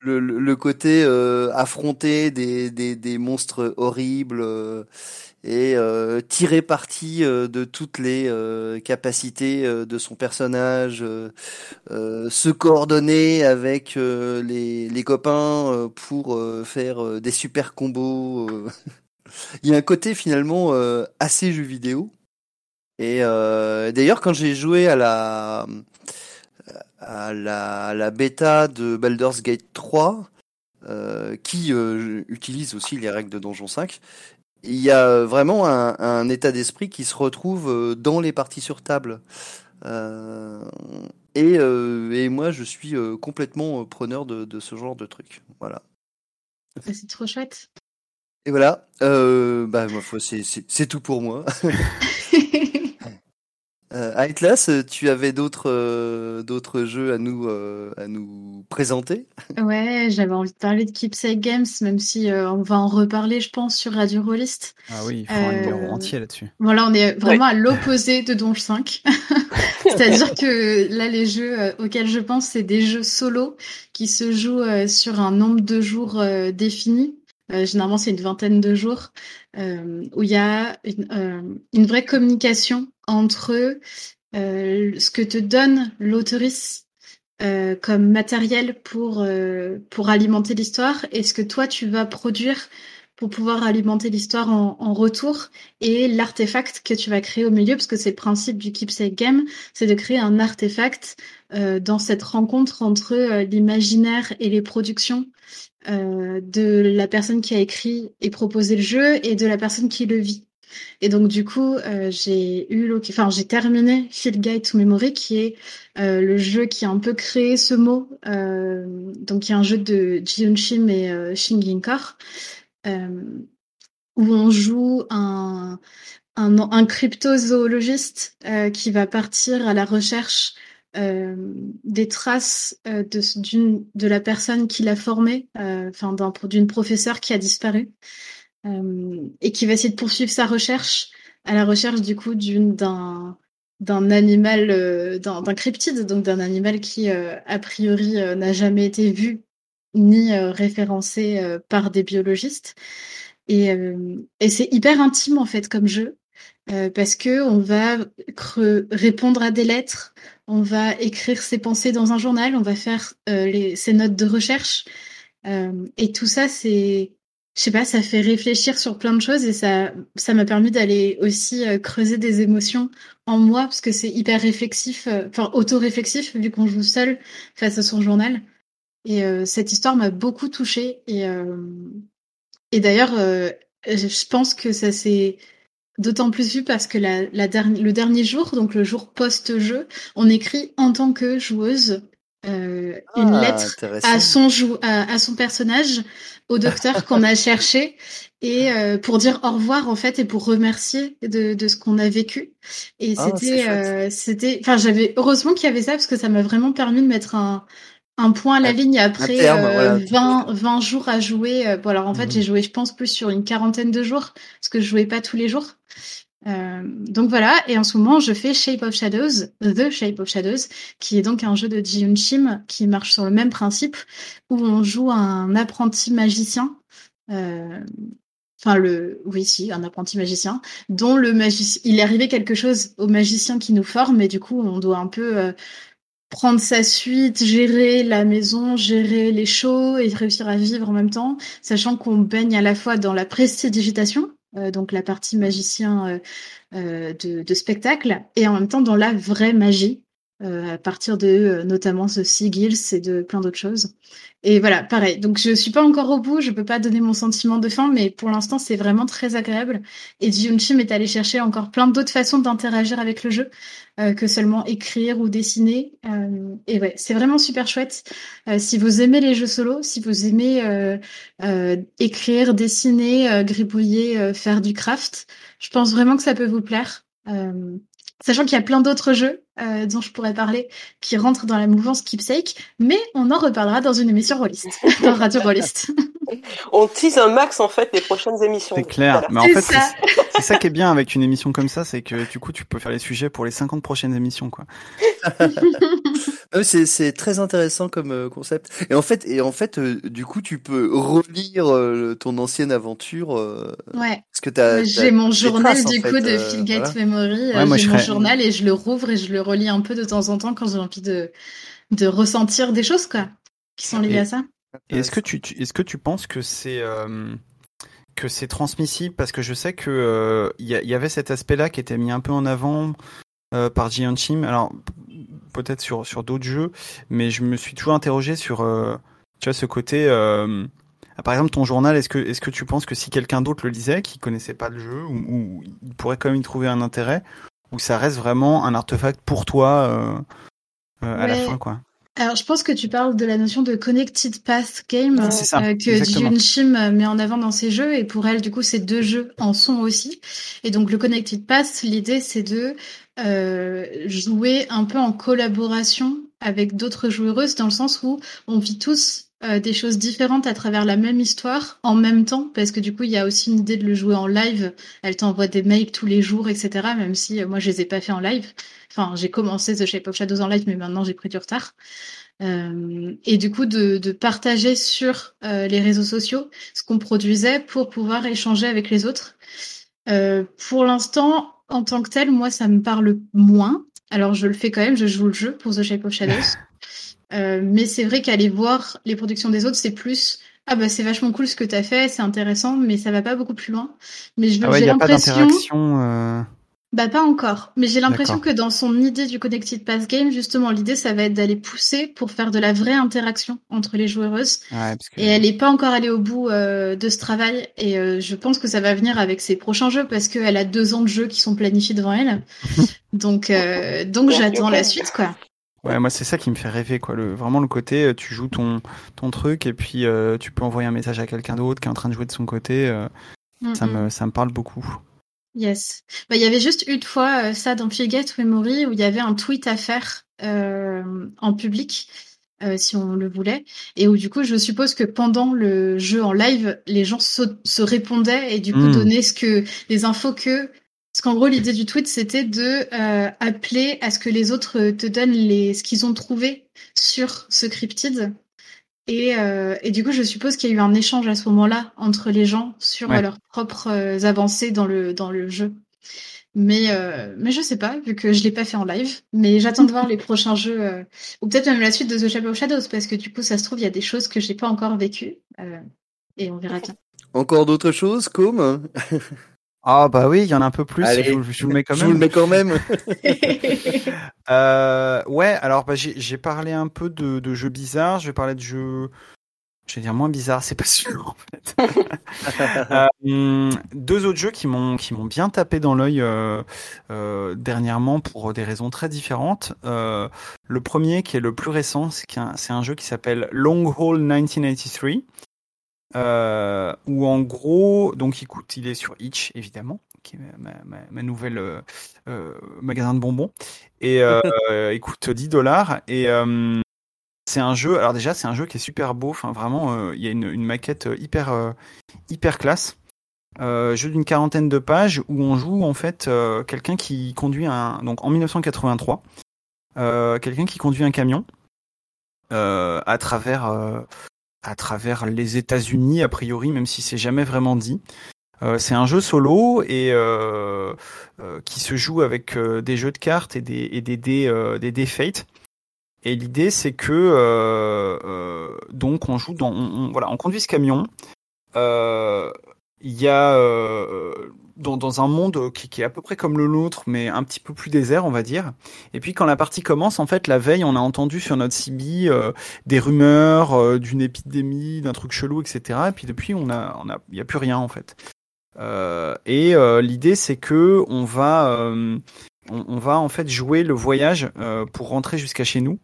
le, le, côté euh, affronter des, des, des, monstres horribles et euh, tirer parti euh, de toutes les euh, capacités euh, de son personnage, se coordonner avec les, les, copains pour faire des super combos. Il y a un côté finalement assez jeu vidéo. Et d'ailleurs, quand j'ai joué à la à la, à la bêta de Baldur's Gate 3, euh, qui euh, utilise aussi les règles de Donjon 5, il y a vraiment un, un état d'esprit qui se retrouve euh, dans les parties sur table. Et, et, moi, je suis complètement preneur de, de, ce genre de truc. Voilà. Bah, c'est trop chouette. Et voilà. bah, c'est tout pour moi. Euh, Atlas, tu avais d'autres euh, d'autres jeux à nous euh, à nous présenter? Ouais, j'avais envie de parler de Keepsake Games, même si euh, on va en reparler, je pense, sur Radio Rollist. Ah oui, il faut un numéro entier là-dessus. Voilà, on est vraiment à l'opposé de Donge 5. C'est-à-dire que là, les jeux auxquels je pense, c'est des jeux solo qui se jouent sur un nombre de jours défini. Généralement, c'est une vingtaine de jours où il y a une, une vraie communication entre euh, ce que te donne l'autrice euh, comme matériel pour, euh, pour alimenter l'histoire et ce que toi tu vas produire pour pouvoir alimenter l'histoire en, retour et l'artefact que tu vas créer au milieu, parce que c'est le principe du Keepsake Game, c'est de créer un artefact euh, dans cette rencontre entre euh, l'imaginaire et les productions euh, de la personne qui a écrit et proposé le jeu et de la personne qui le vit. Et donc du coup, euh, j'ai eu, enfin j'ai terminé Field Guide to Memory, qui est euh, le jeu qui a un peu créé ce mot, donc qui est un jeu de Jiun Shim et euh, Shingin Kor, où on joue un, un cryptozoologiste qui va partir à la recherche euh, des traces euh, de, de la personne qui l'a formé, enfin d'un, d'une professeure qui a disparu. Euh, et qui va essayer de poursuivre sa recherche à la recherche du coup d'un d'un animal euh, d'un, cryptide donc d'un animal qui euh, a priori n'a jamais été vu ni référencé par des biologistes et, et c'est hyper intime en fait comme jeu parce que on va répondre à des lettres, on va écrire ses pensées dans un journal, on va faire les, ses notes de recherche. et tout ça, c'est je sais pas, ça fait réfléchir sur plein de choses et ça, ça m'a permis d'aller aussi euh, creuser des émotions en moi parce que c'est hyper réflexif, euh, enfin auto-réflexif vu qu'on joue seul face à son journal. Et euh, cette histoire m'a beaucoup touchée et et d'ailleurs, je pense que ça s'est d'autant plus vu parce que la, la le dernier jour, donc le jour post-jeu, on écrit en tant que joueuse euh, une ah, lettre à son, jou à, à, son personnage, au docteur qu'on a cherché, et euh, pour dire au revoir en fait et pour remercier de, de ce qu'on a vécu. Et ah, c'était, euh, c'était, enfin j'avais heureusement qu'il y avait ça parce que ça m'a vraiment permis de mettre un, un point à la ligne après terme, 20, euh, 20 jours à jouer. Bon alors en fait mmh. j'ai joué je pense plus sur une quarantaine de jours parce que je jouais pas tous les jours. Euh, donc voilà, et en ce moment, je fais Shape of Shadows, The Shape of Shadows, qui est donc un jeu de Ji Shim qui marche sur le même principe, où on joue un apprenti magicien. Euh, enfin, le, oui, si, un apprenti magicien, dont le magicien, il est arrivé quelque chose au magicien qui nous forme, et du coup, on doit un peu euh, prendre sa suite, gérer la maison, gérer les shows et réussir à vivre en même temps, sachant qu'on baigne à la fois dans la prestidigitation, euh, donc la partie magicien euh, euh, de, de, spectacle, et en même temps dans la vraie magie, à partir de notamment The Sigils et de plein d'autres choses. Et voilà, pareil. Donc je suis pas encore au bout, je peux pas donner mon sentiment de fin, mais pour l'instant c'est vraiment très agréable. Et Jiunchim est allé chercher encore plein d'autres façons d'interagir avec le jeu euh, que seulement écrire ou dessiner. Euh, et ouais, c'est vraiment super chouette. Euh, si vous aimez les jeux solo, si vous aimez écrire, dessiner, gribouiller, faire du craft, je pense vraiment que ça peut vous plaire. Sachant qu'il y a plein d'autres jeux euh, dont je pourrais parler qui rentrent dans la mouvance Keepsake, mais on en reparlera dans une émission Rollist, dans Radio Rollist. on tease un max en fait les prochaines émissions. C'est clair, mais en fait c'est ça. qui est bien avec une émission comme ça, c'est que du coup tu peux faire les sujets pour les 50 prochaines émissions quoi. c'est très intéressant comme euh, concept. Et en fait, et en fait, euh, du coup, tu peux relire euh, ton ancienne aventure. ouais. Parce que J'ai mon journal du coup de Philgate Memory. j'ai mon journal et je le rouvre et je le relis un peu de temps en temps quand j'ai envie de de ressentir des choses quoi qui sont liées à ça. Est-ce que tu, est-ce que tu penses que c'est que c'est transmissible? Parce que je sais que il y, y, avait cet aspect-là qui était mis un peu en avant par Jian Chim. Alors peut-être sur, sur d'autres jeux, mais je me suis toujours interrogé sur euh, tu vois, ce côté. Euh, par exemple, ton journal, est-ce que, est-ce que tu penses que si quelqu'un d'autre le lisait, qui connaissait pas le jeu, ou, il pourrait quand même y trouver un intérêt, ou ça reste vraiment un artefact pour toi à la fin, quoi? Alors, je pense que tu parles de la notion de Connected Path Game euh, que Jun Shim met en avant dans ses jeux. Et pour elle, du coup, ces deux jeux en sont aussi. Et donc, le Connected Path, l'idée, c'est de euh, jouer un peu en collaboration avec d'autres joueuses dans le sens où on vit tous euh, des choses différentes à travers la même histoire en même temps, parce que du coup, il y a aussi une idée de le jouer en live. Elle t'envoie des mails tous les jours, etc. Même si euh, moi, je les ai pas fait en live. Enfin, j'ai commencé The Shape of Shadows en live, mais maintenant, j'ai pris du retard. Euh, et du coup, de, de partager sur les réseaux sociaux ce qu'on produisait pour pouvoir échanger avec les autres. pour l'instant, en tant que tel, moi, ça me parle moins. Alors, je le fais quand même, je joue le jeu pour The Shape of Shadows. Euh, mais c'est vrai qu'aller voir les productions des autres, c'est plus ah bah c'est vachement cool ce que t'as fait, c'est intéressant, mais ça va pas beaucoup plus loin. Mais je ah j'ai l'impression. Euh... Bah pas encore, mais j'ai l'impression que dans son idée du Connected Pass Game, justement, l'idée ça va être d'aller pousser pour faire de la vraie interaction entre les joueuses. Ouais, Et elle est pas encore allée au bout euh, de ce travail, et euh, je pense que ça va venir avec ses prochains jeux parce qu'elle a deux ans de jeux qui sont planifiés devant elle. donc euh, donc j'attends la suite quoi. Ouais, moi c'est ça qui me fait rêver quoi. Le, vraiment le côté, euh, tu joues ton ton truc et puis euh, tu peux envoyer un message à quelqu'un d'autre qui est en train de jouer de son côté. Euh, ça me ça me parle beaucoup. Yes. Bah il y avait juste une fois ça dans Forget Memory où il y avait un tweet à faire en public. si on le voulait, et où du coup je suppose que pendant le jeu en live, les gens se, se répondaient et du coup hmm. donnaient ce que les infos que parce qu'en gros, l'idée du tweet, c'était de euh, appeler à ce que les autres te donnent les, ce qu'ils ont trouvé sur ce cryptide. Et, euh, et du coup, je suppose qu'il y a eu un échange à ce moment-là entre les gens sur leurs propres euh, avancées dans le, dans le jeu. Mais, euh, mais je sais pas, vu que je l'ai pas fait en live. Mais j'attends de voir les prochains jeux, euh, ou peut-être même la suite de The Shadow of Shadows, parce que du coup, ça se trouve, il y a des choses que j'ai pas encore vécues. Euh, et on verra bien. Encore d'autres choses, comme ah bah oui, il y en a un peu plus. je, vous le mets quand même. Je vous le mets quand même. euh, ouais, alors bah, j'ai parlé un peu de, de, jeux bizarres. Je vais parler de jeux, je vais dire moins bizarres. C'est pas sûr en fait. euh, deux autres jeux qui m'ont qui m'ont bien tapé dans l'œil euh, euh, dernièrement pour des raisons très différentes. Euh, le premier qui est le plus récent, c'est un, un jeu qui s'appelle Long Haul 1983 euh, où en gros, donc il coûte, il est sur Itch évidemment, qui est ma, ma, ma nouvelle euh, euh magasin de bonbons, et euh, il coûte 10 dollars et euh, c'est un jeu. Alors déjà, c'est un jeu qui est super beau. Enfin, vraiment, il y a une, une maquette hyper hyper classe. jeu d'une quarantaine de pages où on joue en fait quelqu'un qui conduit un donc en 1983 quelqu'un qui conduit un camion à travers à travers les États-Unis a priori, même si c'est jamais vraiment dit. Euh, c'est un jeu solo et euh, euh, qui se joue avec euh, des jeux de cartes et des et des dés des dés fate. Et l'idée c'est que donc on joue dans on, voilà on conduit ce camion. Il y a dans, dans un monde qui, qui, est à peu près comme le nôtre, mais un petit peu plus désert, on va dire. Et puis quand la partie commence, en fait, la veille, on a entendu sur notre CB euh, des rumeurs euh, d'une épidémie, d'un truc chelou, etc. Et puis depuis, on a, on a, y a plus rien en fait. Euh, et euh, l'idée, c'est que on va, on, on, va en fait jouer le voyage pour rentrer jusqu'à chez nous.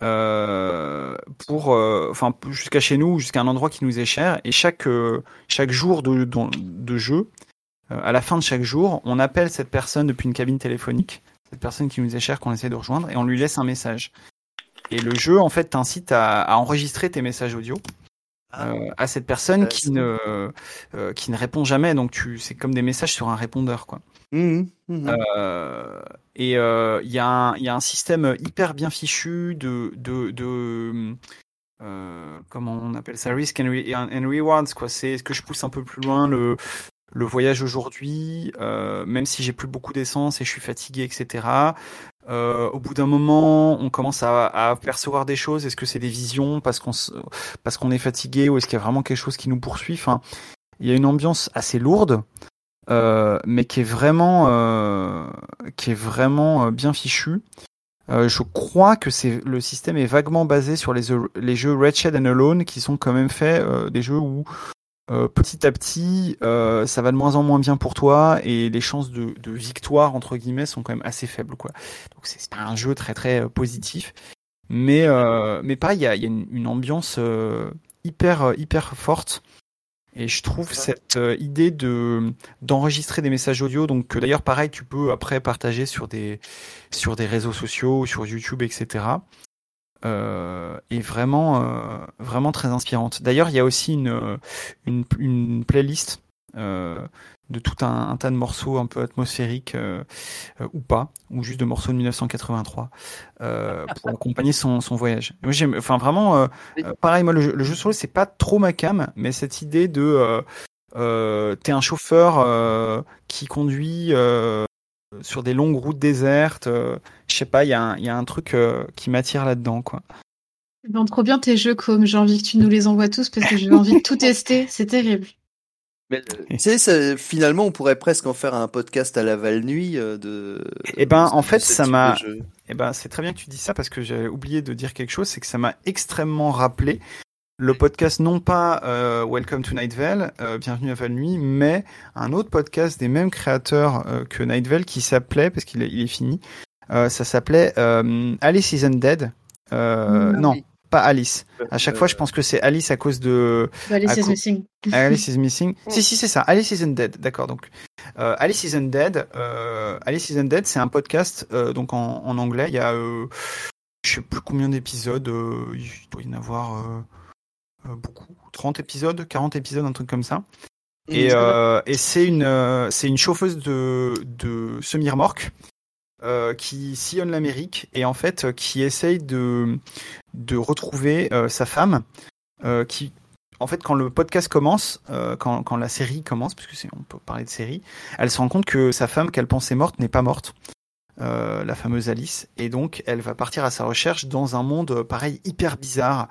pour enfin jusqu'à chez nous jusqu'à un endroit qui nous est cher et chaque chaque jour de, de, jeu euh, à la fin de chaque jour, on appelle cette personne depuis une cabine téléphonique, cette personne qui nous est chère qu'on essaie de rejoindre, et on lui laisse un message. Et le jeu, en fait, t'incite à, à enregistrer tes messages audio. Ah. Euh, à cette personne qui ne euh, qui ne répond jamais donc tu c'est comme des messages sur un répondeur quoi mmh, mmh. Euh, et il euh, y a un il y a un système hyper bien fichu de de, de comment on appelle ça? Risk and, and rewards quoi c'est ce que je pousse un peu plus loin le le voyage aujourd'hui, euh, même si j'ai plus beaucoup d'essence et je suis fatigué, etc. Euh, au bout d'un moment, on commence à, à, percevoir des choses. Est-ce que c'est des visions parce qu'on parce qu'on est fatigué ou est-ce qu'il y a vraiment quelque chose qui nous poursuit? Il y a une ambiance assez lourde, euh, mais qui est vraiment qui est vraiment bien fichue. Je crois que c'est le système est vaguement basé sur les, les jeux Shed and Alone qui sont quand même faits des jeux où euh, petit à petit, euh, ça va de moins en moins bien pour toi et les chances de, de, victoire entre guillemets sont quand même assez faibles, quoi. Donc c'est pas un jeu très très positif, mais mais pareil, il y a, y a une, une, ambiance hyper hyper forte. Et je trouve cette idée de d'enregistrer des messages audio, donc d'ailleurs pareil, tu peux après partager sur des sur des réseaux sociaux, sur YouTube, etc euh, est vraiment, euh, vraiment très inspirante. D'ailleurs, il y a aussi une, une, une playlist euh, de tout un, un, tas de morceaux un peu atmosphériques euh, euh, ou pas, ou juste de morceaux de 1983 euh, pour accompagner son, son voyage. Moi, j'aime, enfin vraiment, pareil, moi le, le jeu solo c'est pas trop ma cam, mais cette idée de t'es un chauffeur qui conduit sur des longues routes désertes. Euh, je sais pas, il y, a un truc euh, qui m'attire là-dedans, quoi. Bon, trop bien tes jeux, comme j'ai envie que tu nous les envoies tous parce que j'ai envie de tout tester. C'est terrible. Mais, tu sais, finalement, on pourrait presque en faire un podcast à la Val Nuit euh, de. Eh ben, en fait, ça m'a. Eh ben, c'est très bien que tu dis ça parce que j'avais oublié de dire quelque chose, c'est que ça m'a extrêmement rappelé le podcast non pas euh, Welcome to Night Vale, euh, Bienvenue à Val Nuit, mais un autre podcast des mêmes créateurs euh, que Night Vale qui s'appelait, parce qu'il est, il est fini, ça s'appelait Alice is Undead. Mm, non, pas Alice. À chaque fois, je pense que c'est Alice à cause de. Alice is Missing. Alice is Missing. si, si, c'est ça. Alice is Undead. D'accord. Donc, Alice is Undead. Alice is Undead, c'est un podcast donc en, en, anglais. Il y a, je sais plus combien d'épisodes. il doit y en avoir beaucoup, 30 épisodes, 40 épisodes, un truc comme ça. Et, euh, et c'est une, euh, c'est une chauffeuse de, de semi-remorque euh, qui sillonne l'Amérique et en fait qui essaye de, de retrouver sa femme qui, en fait, quand le podcast commence, quand, quand la série commence, parce que on peut parler de série, elle se rend compte que sa femme qu'elle pensait morte n'est pas morte. la fameuse Alice, et donc elle va partir à sa recherche dans un monde pareil hyper bizarre,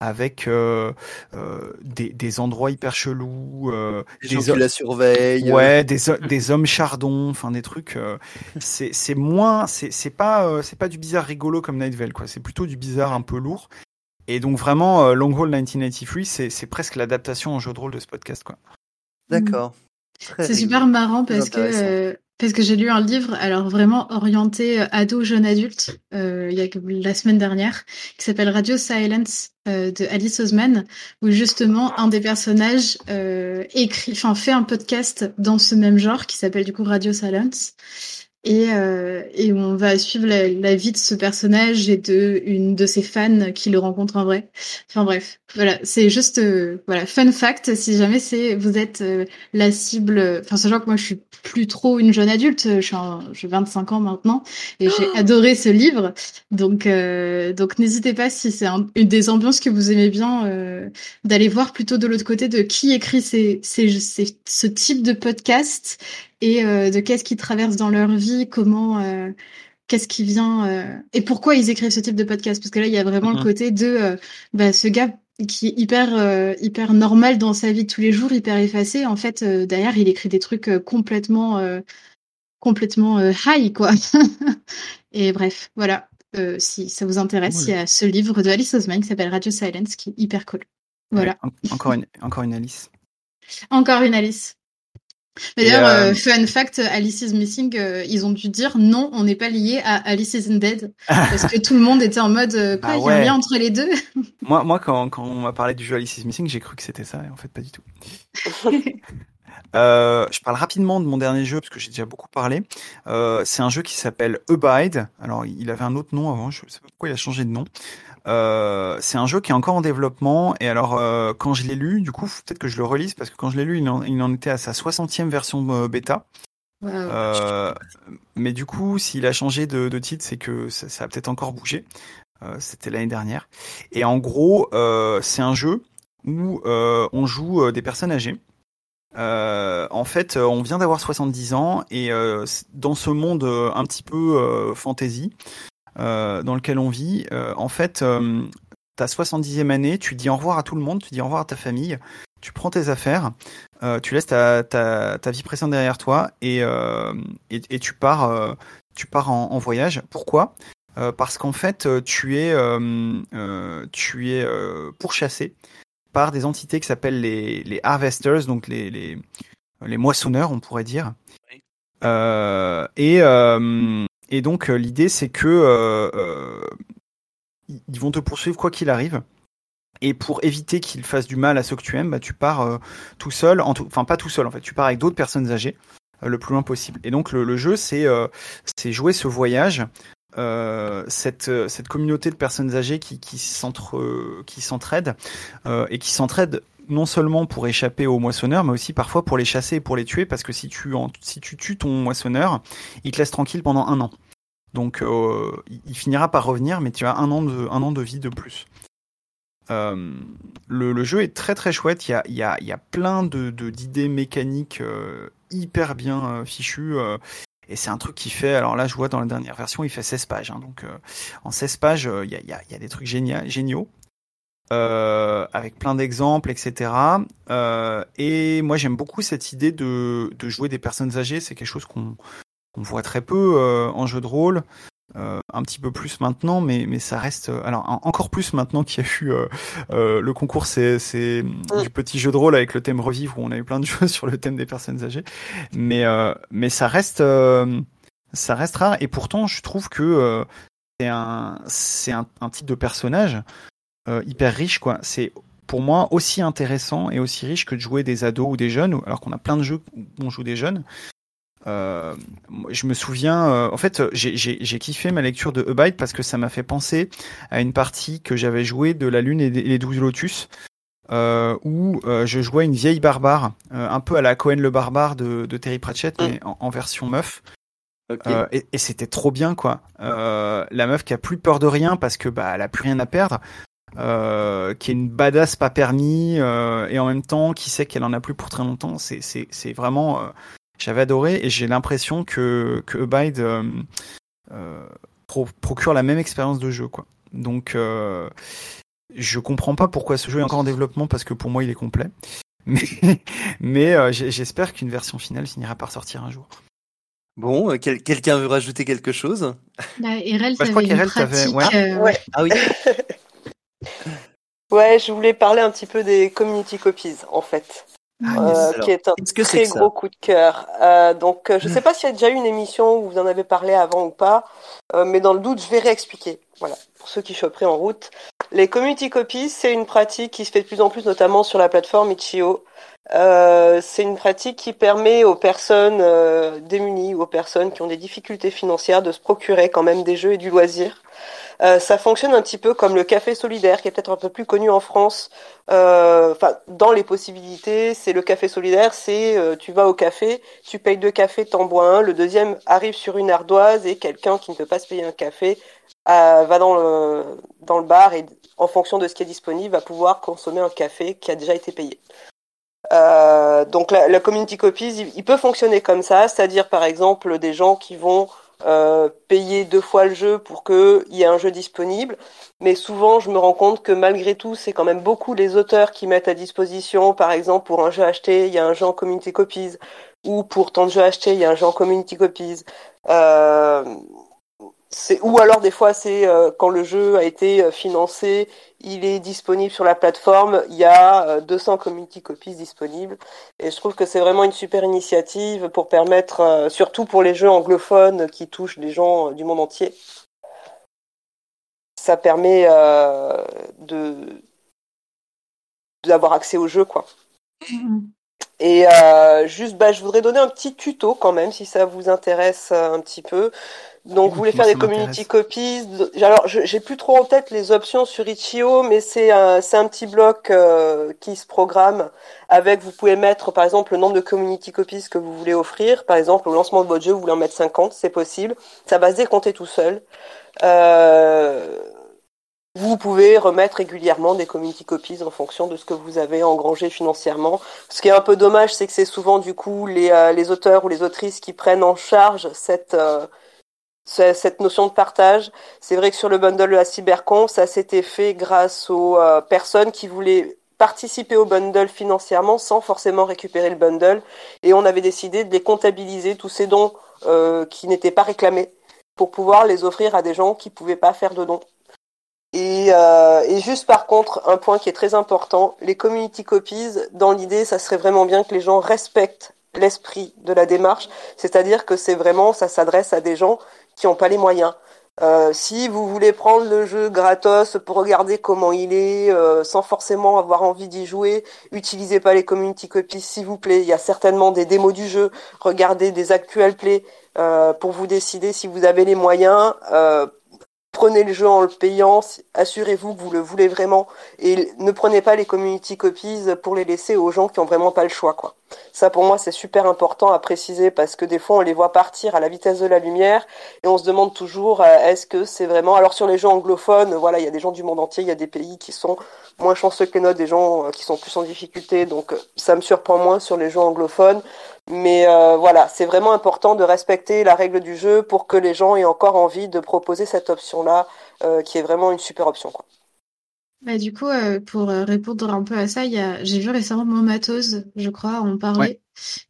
avec euh, euh, des, des, endroits hyper chelous, euh, des, gens qui la surveillent, ouais, des, des hommes chardons, enfin des trucs. Euh, c'est c'est moins, c'est c'est pas euh, c'est pas du bizarre rigolo comme Night Vale quoi. C'est plutôt du bizarre un peu lourd. Et donc vraiment Long Haul 1983, c'est c'est presque l'adaptation en jeu de rôle de ce podcast quoi. D'accord. C'est super marrant parce que parce que j'ai lu un livre, alors vraiment orienté euh, ado, jeune adulte, euh, il y a la semaine dernière, qui s'appelle Radio Silence euh, de Alice Oseman, où justement un des personnages euh, écrit, enfin fait un podcast dans ce même genre qui s'appelle du coup Radio Silence et, euh, et on va suivre la, la, vie de ce personnage et de une de ses fans qui le rencontre en vrai. Enfin bref, voilà, c'est juste euh, voilà fun fact. Si jamais c'est vous êtes euh, la cible, enfin sachant que moi je suis plus trop une jeune adulte, je suis j'ai 25 ans maintenant et j'ai oh adoré ce livre. Donc euh, donc n'hésitez pas si c'est une des ambiances que vous aimez bien d'aller voir plutôt de l'autre côté de qui écrit ces, ces, ces, ce type de podcast et euh, de qu'est-ce qu'ils traversent dans leur vie, comment, euh, qu'est-ce qui vient euh, et pourquoi ils écrivent ce type de podcast? Parce que là, il y a vraiment le mhm. côté de bah, ce gars qui est hyper hyper normal dans sa vie de tous les jours, hyper effacé. En fait, derrière, il écrit des trucs complètement complètement high quoi. et bref, voilà. si ça vous intéresse, il y a ce livre de Alice Osman qui s'appelle Radio Silence qui est hyper cool. Voilà. encore une encore une Alice. Encore une Alice. D'ailleurs, euh, euh, fun fact, Alice is Missing, euh, ils ont dû dire non, on n'est pas lié à Alice is Dead parce que tout le monde était en mode quoi, bah il y a un lien entre les deux? moi, moi, quand, quand on m'a parlé du jeu Alice is Missing, j'ai cru que c'était ça, et en fait, pas du tout. je parle rapidement de mon dernier jeu parce que j'ai déjà beaucoup parlé. c'est un jeu qui s'appelle Abide. Alors, il avait un autre nom avant, je sais pas pourquoi il a changé de nom. Euh, c'est un jeu qui est encore en développement et alors euh, quand je l'ai lu, du coup peut-être que je le relise parce que quand je l'ai lu, il en, il en, était à sa 60e version euh, bêta. Euh, mais du coup, s'il a changé de, de titre, c'est que ça, ça a peut-être encore bougé. C'était l'année dernière. Et en gros, c'est un jeu où on joue des personnes âgées. en fait, on vient d'avoir 70 ans et dans ce monde un petit peu fantasy, euh, dans lequel on vit, euh, en fait, euh, ta 70e année, tu dis au revoir à tout le monde, tu dis au revoir à ta famille, tu prends tes affaires, euh, tu laisses ta, ta, ta, vie précédente derrière toi et, euh, et, et, tu pars, euh, tu pars en, en voyage. Pourquoi? Parce qu'en fait, tu es, tu es pourchassé par des entités qui s'appellent les, les harvesters, donc les, les, les moissonneurs, on pourrait dire. Euh, et, euh, et donc l'idée c'est que ils vont te poursuivre quoi qu'il arrive. Et pour éviter qu'ils fassent du mal à ceux que tu aimes, bah, tu pars tout seul, enfin pas tout seul en fait, tu pars avec d'autres personnes âgées le plus loin possible. Et donc le, jeu, c'est jouer ce voyage euh, cette, euh, cette communauté de personnes âgées qui, qui s'entraident euh, et qui s'entraident non seulement pour échapper aux moissonneurs, mais aussi parfois pour les chasser et pour les tuer, parce que si tu, si tu tues ton moissonneur, il te laisse tranquille pendant un an. Donc euh, il finira par revenir, mais tu as un an de, un an de vie de plus. Euh, le, jeu est très très chouette, il y a, il y a, y a plein de d'idées mécaniques hyper bien fichues. Et c'est un truc qui fait, alors là je vois dans la dernière version, il fait 16 pages. Hein, donc euh, en 16 pages, euh, il y, a, y, a, des trucs géniaux euh, avec plein d'exemples, etc. Euh, et moi j'aime beaucoup cette idée de, de, jouer des personnes âgées. C'est quelque chose qu'on voit très peu en jeu de rôle. Euh, un petit peu plus maintenant, mais mais ça reste euh, alors encore plus maintenant qu'il y a eu euh, le concours c'est mm. du petit jeu de rôle avec le thème revivre où on a eu plein de jeux sur le thème des personnes âgées, mais mais ça reste ça reste rare et pourtant je trouve que c'est un un, un, type de personnage hyper riche quoi. C'est pour moi aussi intéressant et aussi riche que de jouer des ados ou des jeunes, alors qu'on a plein de jeux où on joue des jeunes. Euh, je me souviens, euh, en fait, j'ai kiffé ma lecture de Abide parce que ça m'a fait penser à une partie que j'avais jouée de La Lune et les Douze Lotus, euh, où euh, je jouais une vieille barbare, un peu à la Cohen le barbare de, de Terry Pratchett, mais en, en version meuf. Okay. et, et c'était trop bien, quoi. la meuf qui a plus peur de rien parce que bah elle a plus rien à perdre. Euh, qui est une badass pas permis euh, et en même temps qui sait qu'elle en a plus pour très longtemps. C'est c'est vraiment euh, j'avais adoré et j'ai l'impression que, que Abide euh, euh, pro procure la même expérience de jeu. Quoi. Donc euh, je comprends pas pourquoi ce jeu est encore en développement parce que pour moi il est complet. Mais, mais euh, j'espère qu'une version finale finira par sortir un jour. Bon, euh, quel, quelqu'un veut rajouter quelque chose? Bah, Erel, bah, je crois. Ouais. Euh, ouais. Ah oui. ouais, je voulais parler un petit peu des community copies en fait. Ah, euh, qui est un est très est gros coup de cœur. Euh, donc, euh, je ne sais pas s'il y a déjà eu une émission où vous en avez parlé avant ou pas, euh, mais dans le doute, je vais réexpliquer. Voilà, pour ceux qui pris en route. Les community copies, c'est une pratique qui se fait de plus en plus, notamment sur la plateforme Itch.io. c'est une pratique qui permet aux personnes démunies ou aux personnes qui ont des difficultés financières de se procurer quand même des jeux et du loisir. Euh, ça fonctionne un petit peu comme le café solidaire, qui est peut-être un peu plus connu en France. Euh, dans les possibilités, c'est le café solidaire. C'est euh, tu vas au café, tu payes deux cafés, t'en bois un. Le deuxième arrive sur une ardoise et quelqu'un qui ne peut pas se payer un café va dans le dans le bar et en fonction de ce qui est disponible, va pouvoir consommer un café qui a déjà été payé. Euh, donc la, la, community copies, il, peut fonctionner comme ça, c'est-à-dire par exemple des gens qui vont euh, payer deux fois le jeu pour qu'il y ait un jeu disponible. Mais souvent, je me rends compte que malgré tout, c'est quand même beaucoup les auteurs qui mettent à disposition, par exemple, pour un jeu acheté, il y a un jeu en community copies, ou pour tant de jeux achetés, il y a un jeu en community copies. Euh, ou alors des fois c'est euh, quand le jeu a été euh, financé, il est disponible sur la plateforme, il y a 200 euh, community copies disponibles et je trouve que c'est vraiment une super initiative pour permettre surtout pour les jeux anglophones qui touchent des gens du monde entier. Ça permet de d'avoir accès au jeu quoi. Mm-hmm. Et euh, juste, bah, je voudrais donner un petit tuto quand même, si ça vous intéresse un petit peu. Donc, vous voulez faire des community copies. Alors, j'ai plus trop en tête les options sur Itch.io, mais c'est un, c'est un petit bloc euh, qui se programme avec, vous pouvez mettre, par exemple, le nombre de community copies que vous voulez offrir. Par exemple, au lancement de votre jeu, vous voulez en mettre 50, c'est possible. Ça va se décompter tout seul. Euh, vous pouvez remettre régulièrement des community copies en fonction de ce que vous avez engrangé financièrement. Ce qui est un peu dommage, c'est que c'est souvent du coup les, euh, les auteurs ou les autrices qui prennent en charge cette euh, cette notion de partage. C'est vrai que sur le bundle de la ça s'était fait grâce aux euh, personnes qui voulaient participer au bundle financièrement sans forcément récupérer le bundle. Et on avait décidé de les comptabiliser, tous ces dons euh, qui n'étaient pas réclamés, pour pouvoir les offrir à des gens qui pouvaient pas faire de dons. Et, euh, et, juste par contre, un point qui est très important, les community copies, dans l'idée, ça serait vraiment bien que les gens respectent l'esprit de la démarche, c'est-à-dire que c'est vraiment, ça s'adresse à des gens qui n'ont pas les moyens. Euh, si vous voulez prendre le jeu gratos pour regarder comment il est, euh, sans forcément avoir envie d'y jouer, utilisez pas les community copies s'il vous plaît. Il y a certainement des démos du jeu. Regardez des actual play euh, pour vous décider si vous avez les moyens. Prenez le jeu en le payant, assurez-vous que vous le voulez vraiment et ne prenez pas les community copies pour les laisser aux gens qui ont vraiment pas le choix quoi. Ça pour moi c'est super important à préciser parce que des fois on les voit partir à la vitesse de la lumière et on se demande toujours euh, est-ce que c'est vraiment alors sur les jeux anglophones voilà il y a des gens du monde entier, il y a des pays qui sont moins chanceux que les nôtres, des gens euh, qui sont plus en difficulté donc euh, ça me surprend moins sur les jeux anglophones mais euh, voilà, c'est vraiment important de respecter la règle du jeu pour que les gens aient encore envie de proposer cette option-là, euh, qui est vraiment une super option. Quoi. Bah, du coup, euh, pour euh, répondre un peu à ça, j'ai vu récemment mon Matos, je crois, en parler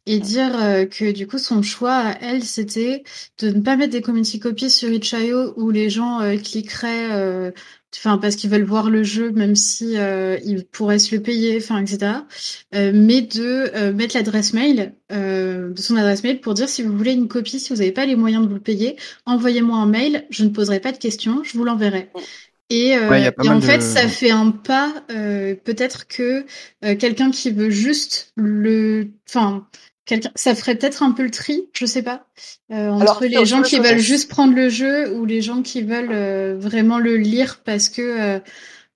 et dire euh, que du coup, son choix à elle, c'était de ne pas mettre des community copies sur itch.io où les gens cliqueraient enfin parce qu'ils veulent voir le jeu même si euh, ils pourraient se le payer enfin etc euh, mais de euh, mettre l'adresse mail de son adresse mail pour dire si vous voulez une copie si vous n'avez pas les moyens de vous le payer envoyez-moi un mail je ne poserai pas de questions je vous l'enverrai. Et, et en fait ça fait un pas peut-être que quelqu'un qui veut juste le enfin ça ferait peut-être un peu le tri, je sais pas, euh, entre les gens qui veulent juste prendre le jeu ou les gens qui veulent euh, vraiment le lire parce que euh,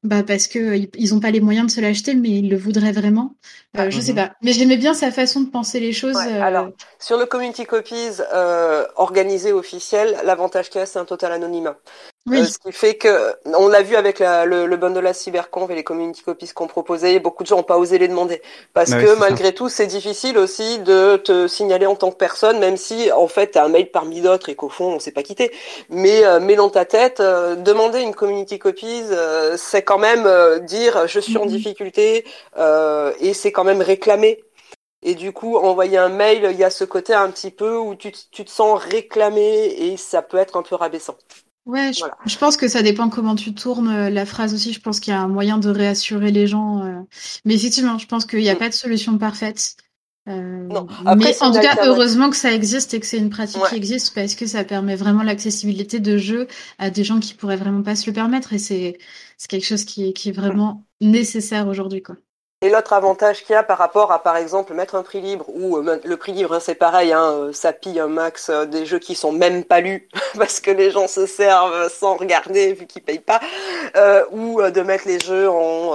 bah parce que ils ont pas les moyens de se l'acheter, mais ils le voudraient vraiment. Euh, je sais mhm. pas, mais j'aimais bien sa façon de penser les choses. Alors sur le community copies organisé officiel, l'avantage qu'il y a, c'est un total anonymat. Oui. Euh, ce qui fait que, on l'a vu avec la, le, le bundle à CyberConf et les community copies qu'on proposait, beaucoup de gens n'ont pas osé les demander. Parce bah que malgré tout, c'est difficile aussi de te signaler en tant que personne, même si en fait tu as un mail parmi d'autres et qu'au fond on s'est pas quitté. Mais, euh, mais dans ta tête, euh, demander une community copies, euh, c'est quand même dire je suis en mm-hmm. difficulté et c'est quand même réclamer et du coup, envoyer un mail, il y a ce côté un petit peu où tu, tu te sens réclamé et ça peut être un peu rabaissant. Ouais, je, pense que ça dépend comment tu tournes euh, la phrase aussi. Je pense qu'il y a un moyen de réassurer les gens. Euh. Mais effectivement, je pense qu'il n'y a mm. pas de solution parfaite. Euh, non. mais en tout cas, heureusement que ça existe et que c'est une pratique qui existe parce que ça permet vraiment l'accessibilité de jeux à des gens qui pourraient vraiment pas se le permettre et c'est c'est quelque chose qui est, qui est vraiment nécessaire aujourd'hui quoi. Et l'autre avantage qu'il y a par rapport à, par exemple, mettre un prix libre, ou euh, le prix libre, c'est pareil, hein, euh, ça pille un max euh, des jeux qui sont même pas lus, parce que les gens se servent sans regarder, vu qu'ils payent pas, ou de mettre les jeux en,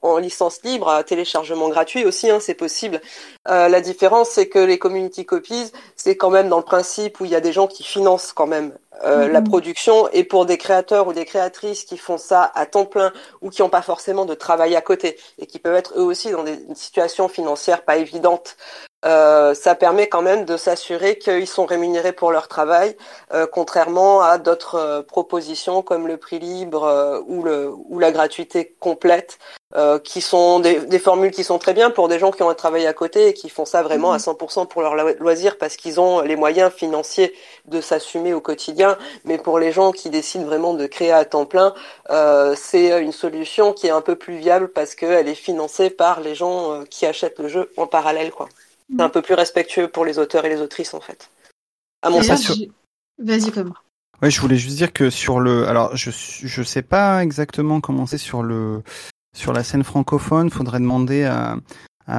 en licence libre, téléchargement gratuit aussi, hein, c'est possible. la différence, c'est que les community copies, c'est quand même dans le principe où il y a des gens qui financent quand même euh, la mhm. production et pour des créateurs ou des créatrices qui font ça à temps plein ou qui n'ont pas forcément de travail à côté et qui peuvent être eux aussi dans des situations financières pas évidentes euh, ça permet quand même de s'assurer qu'ils sont rémunérés pour leur travail, euh, contrairement à d'autres euh, propositions comme le prix libre ou, le, ou la gratuité complète, qui sont des, des, formules qui sont très bien pour des gens qui ont un travail à côté et qui font ça vraiment à 100% mhm. pour leur loisir parce qu'ils ont les moyens financiers de s'assumer au quotidien. Mais pour les gens qui décident vraiment de créer à temps plein, c'est une solution qui est un peu plus viable parce qu'elle est financée par les gens qui achètent le jeu en parallèle, quoi. C'est un peu plus respectueux pour les auteurs et les autrices en fait. À mon sens. Vas-y comme. Ouais, je voulais juste dire que sur le, alors je je sais pas exactement comment c'est sur le sur la scène francophone. Faudrait demander à,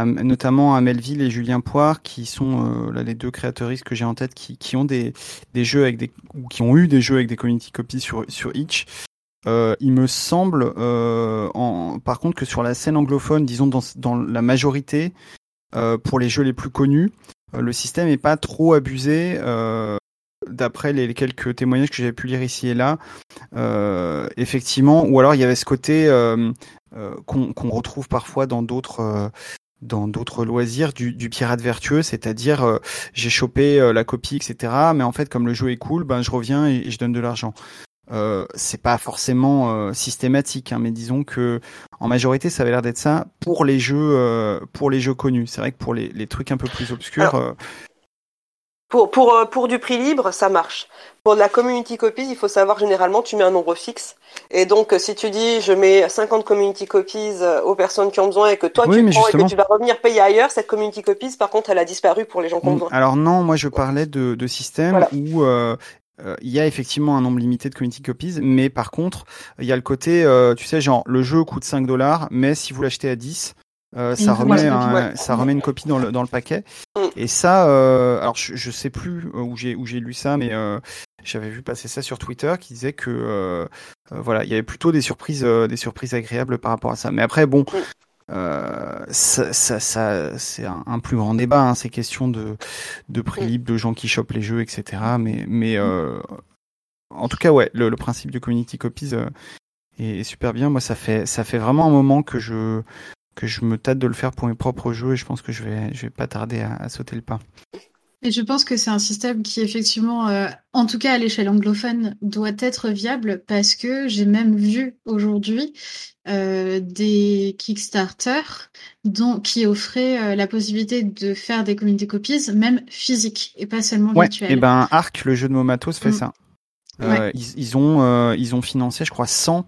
notamment à Melville et Julien Poire qui sont euh, là les deux créateuristes que j'ai en tête qui, qui ont des, des jeux avec des ou qui ont eu des jeux avec des community copies sur sur Itch. Euh, il me semble, euh, en, par contre, que sur la scène anglophone, disons dans, dans la majorité, pour les jeux les plus connus, euh, le système n'est pas trop abusé. Euh, d'après les, quelques témoignages que j'avais pu lire ici et là, effectivement, ou alors il y avait ce côté qu'on retrouve parfois dans d'autres dans d'autres loisirs du, du, pirate vertueux, c'est-à-dire j'ai chopé la copie, etc. Mais en fait, comme le jeu est cool, ben je reviens et je donne de l'argent. Euh, c'est pas forcément euh, systématique, hein, mais disons que en majorité, ça avait l'air d'être ça pour les jeux, euh, pour les jeux connus. C'est vrai que pour les, les, trucs un peu plus obscurs. Pour, pour, pour du prix libre, ça marche. Pour de la community copies, il faut savoir généralement tu mets un nombre fixe. Et donc si tu dis je mets 50 community copies aux personnes qui ont besoin et que toi Oui, tu prends et justement- que tu vas revenir payer ailleurs, cette community copies par contre elle a disparu pour les gens qui ont Mm, besoin. Alors non, moi je parlais de, de systèmes Voilà. où euh, euh, il y a effectivement un nombre limité de community copies, mais par contre, il y a le côté, euh, tu sais, genre le jeu coûte 5 dollars, mais si vous l'achetez à 10, euh, ça, remet un- ouais. ça remet une copie dans le, dans le paquet. Mm. Et ça, euh, alors je, je sais plus euh, où j'ai où j'ai lu ça, mais euh, j'avais vu passer ça sur Twitter qui disait que euh, euh, voilà, il y avait plutôt des surprises euh, des surprises agréables par rapport à ça. Mais après, bon. Euh, ça, ça, ça c'est un, plus grand débat, hein, ces questions de, de prix libre, de gens qui chopent les jeux, etc. Mais, mais euh, en tout cas, ouais, le, le principe de community copies euh, est, est super bien. Moi, ça fait, ça fait vraiment un moment que je, que je me tâte de le faire pour mes propres jeux et je pense que je vais, je vais pas tarder à, à sauter le pas. Et je pense que c'est un système qui, effectivement, euh, en tout cas à l'échelle anglophone, doit être viable parce que j'ai même vu aujourd'hui euh, des Kickstarter dont, qui offraient euh, la possibilité de faire des community copies, même physiques et pas seulement Ouais, virtuelles. et ben Arc, le jeu de Momatos, fait Mm. ça. Euh, ils, ils ont, euh, ils ont financé, je crois, 100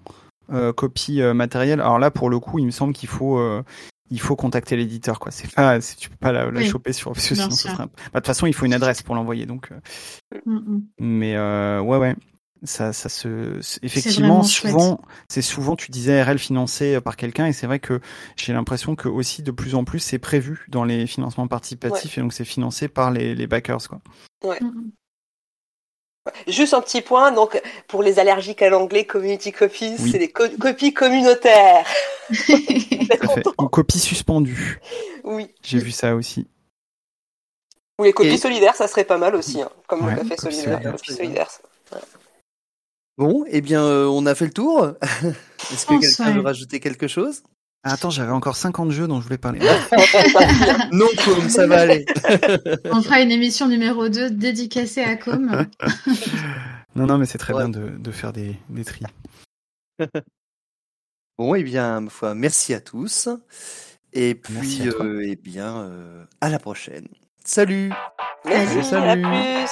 euh, copies matérielles. Alors là, pour le coup, il me semble qu'il faut, euh, il faut contacter l'éditeur, quoi. C'est pas, tu peux pas la, la Oui, choper sur, parce que bien sinon, ce serait un- Bah, de toute façon, il faut une adresse pour l'envoyer, donc. euh, Mm, mm. Mais euh, ouais, ouais. Ça, ça se, c'est- effectivement, souvent, c'est souvent, tu disais RL financé par quelqu'un, et c'est vrai que j'ai l'impression que aussi de plus en plus, c'est prévu dans les financements participatifs, et donc c'est financé par les, les backers, quoi. Mm, mm. Juste un petit point, donc pour les allergiques à l'anglais, community copies, Oui. c'est des co- copies communautaires. Ou copie suspendue. Oui. J'ai vu ça aussi. Ou les copies Et- solidaires, ça serait pas mal aussi, hein, comme Ouais, le café solidaire. solidaire, copie c'est solidaire. Bon, eh bien, euh, on a fait le tour. Est-ce que quelqu'un veut rajouter quelque chose? Attends, j'avais encore 50 jeux dont je voulais parler. Non, comme ça va aller. On fera une émission numéro 2 dédicacée à Com. non, non, mais c'est très Ouais. bien de, de faire des, des tris. Bon, eh bien, ma foi, merci à tous. Et puis, euh, eh bien, euh, à la prochaine. Salut Merci, Salut. à plus.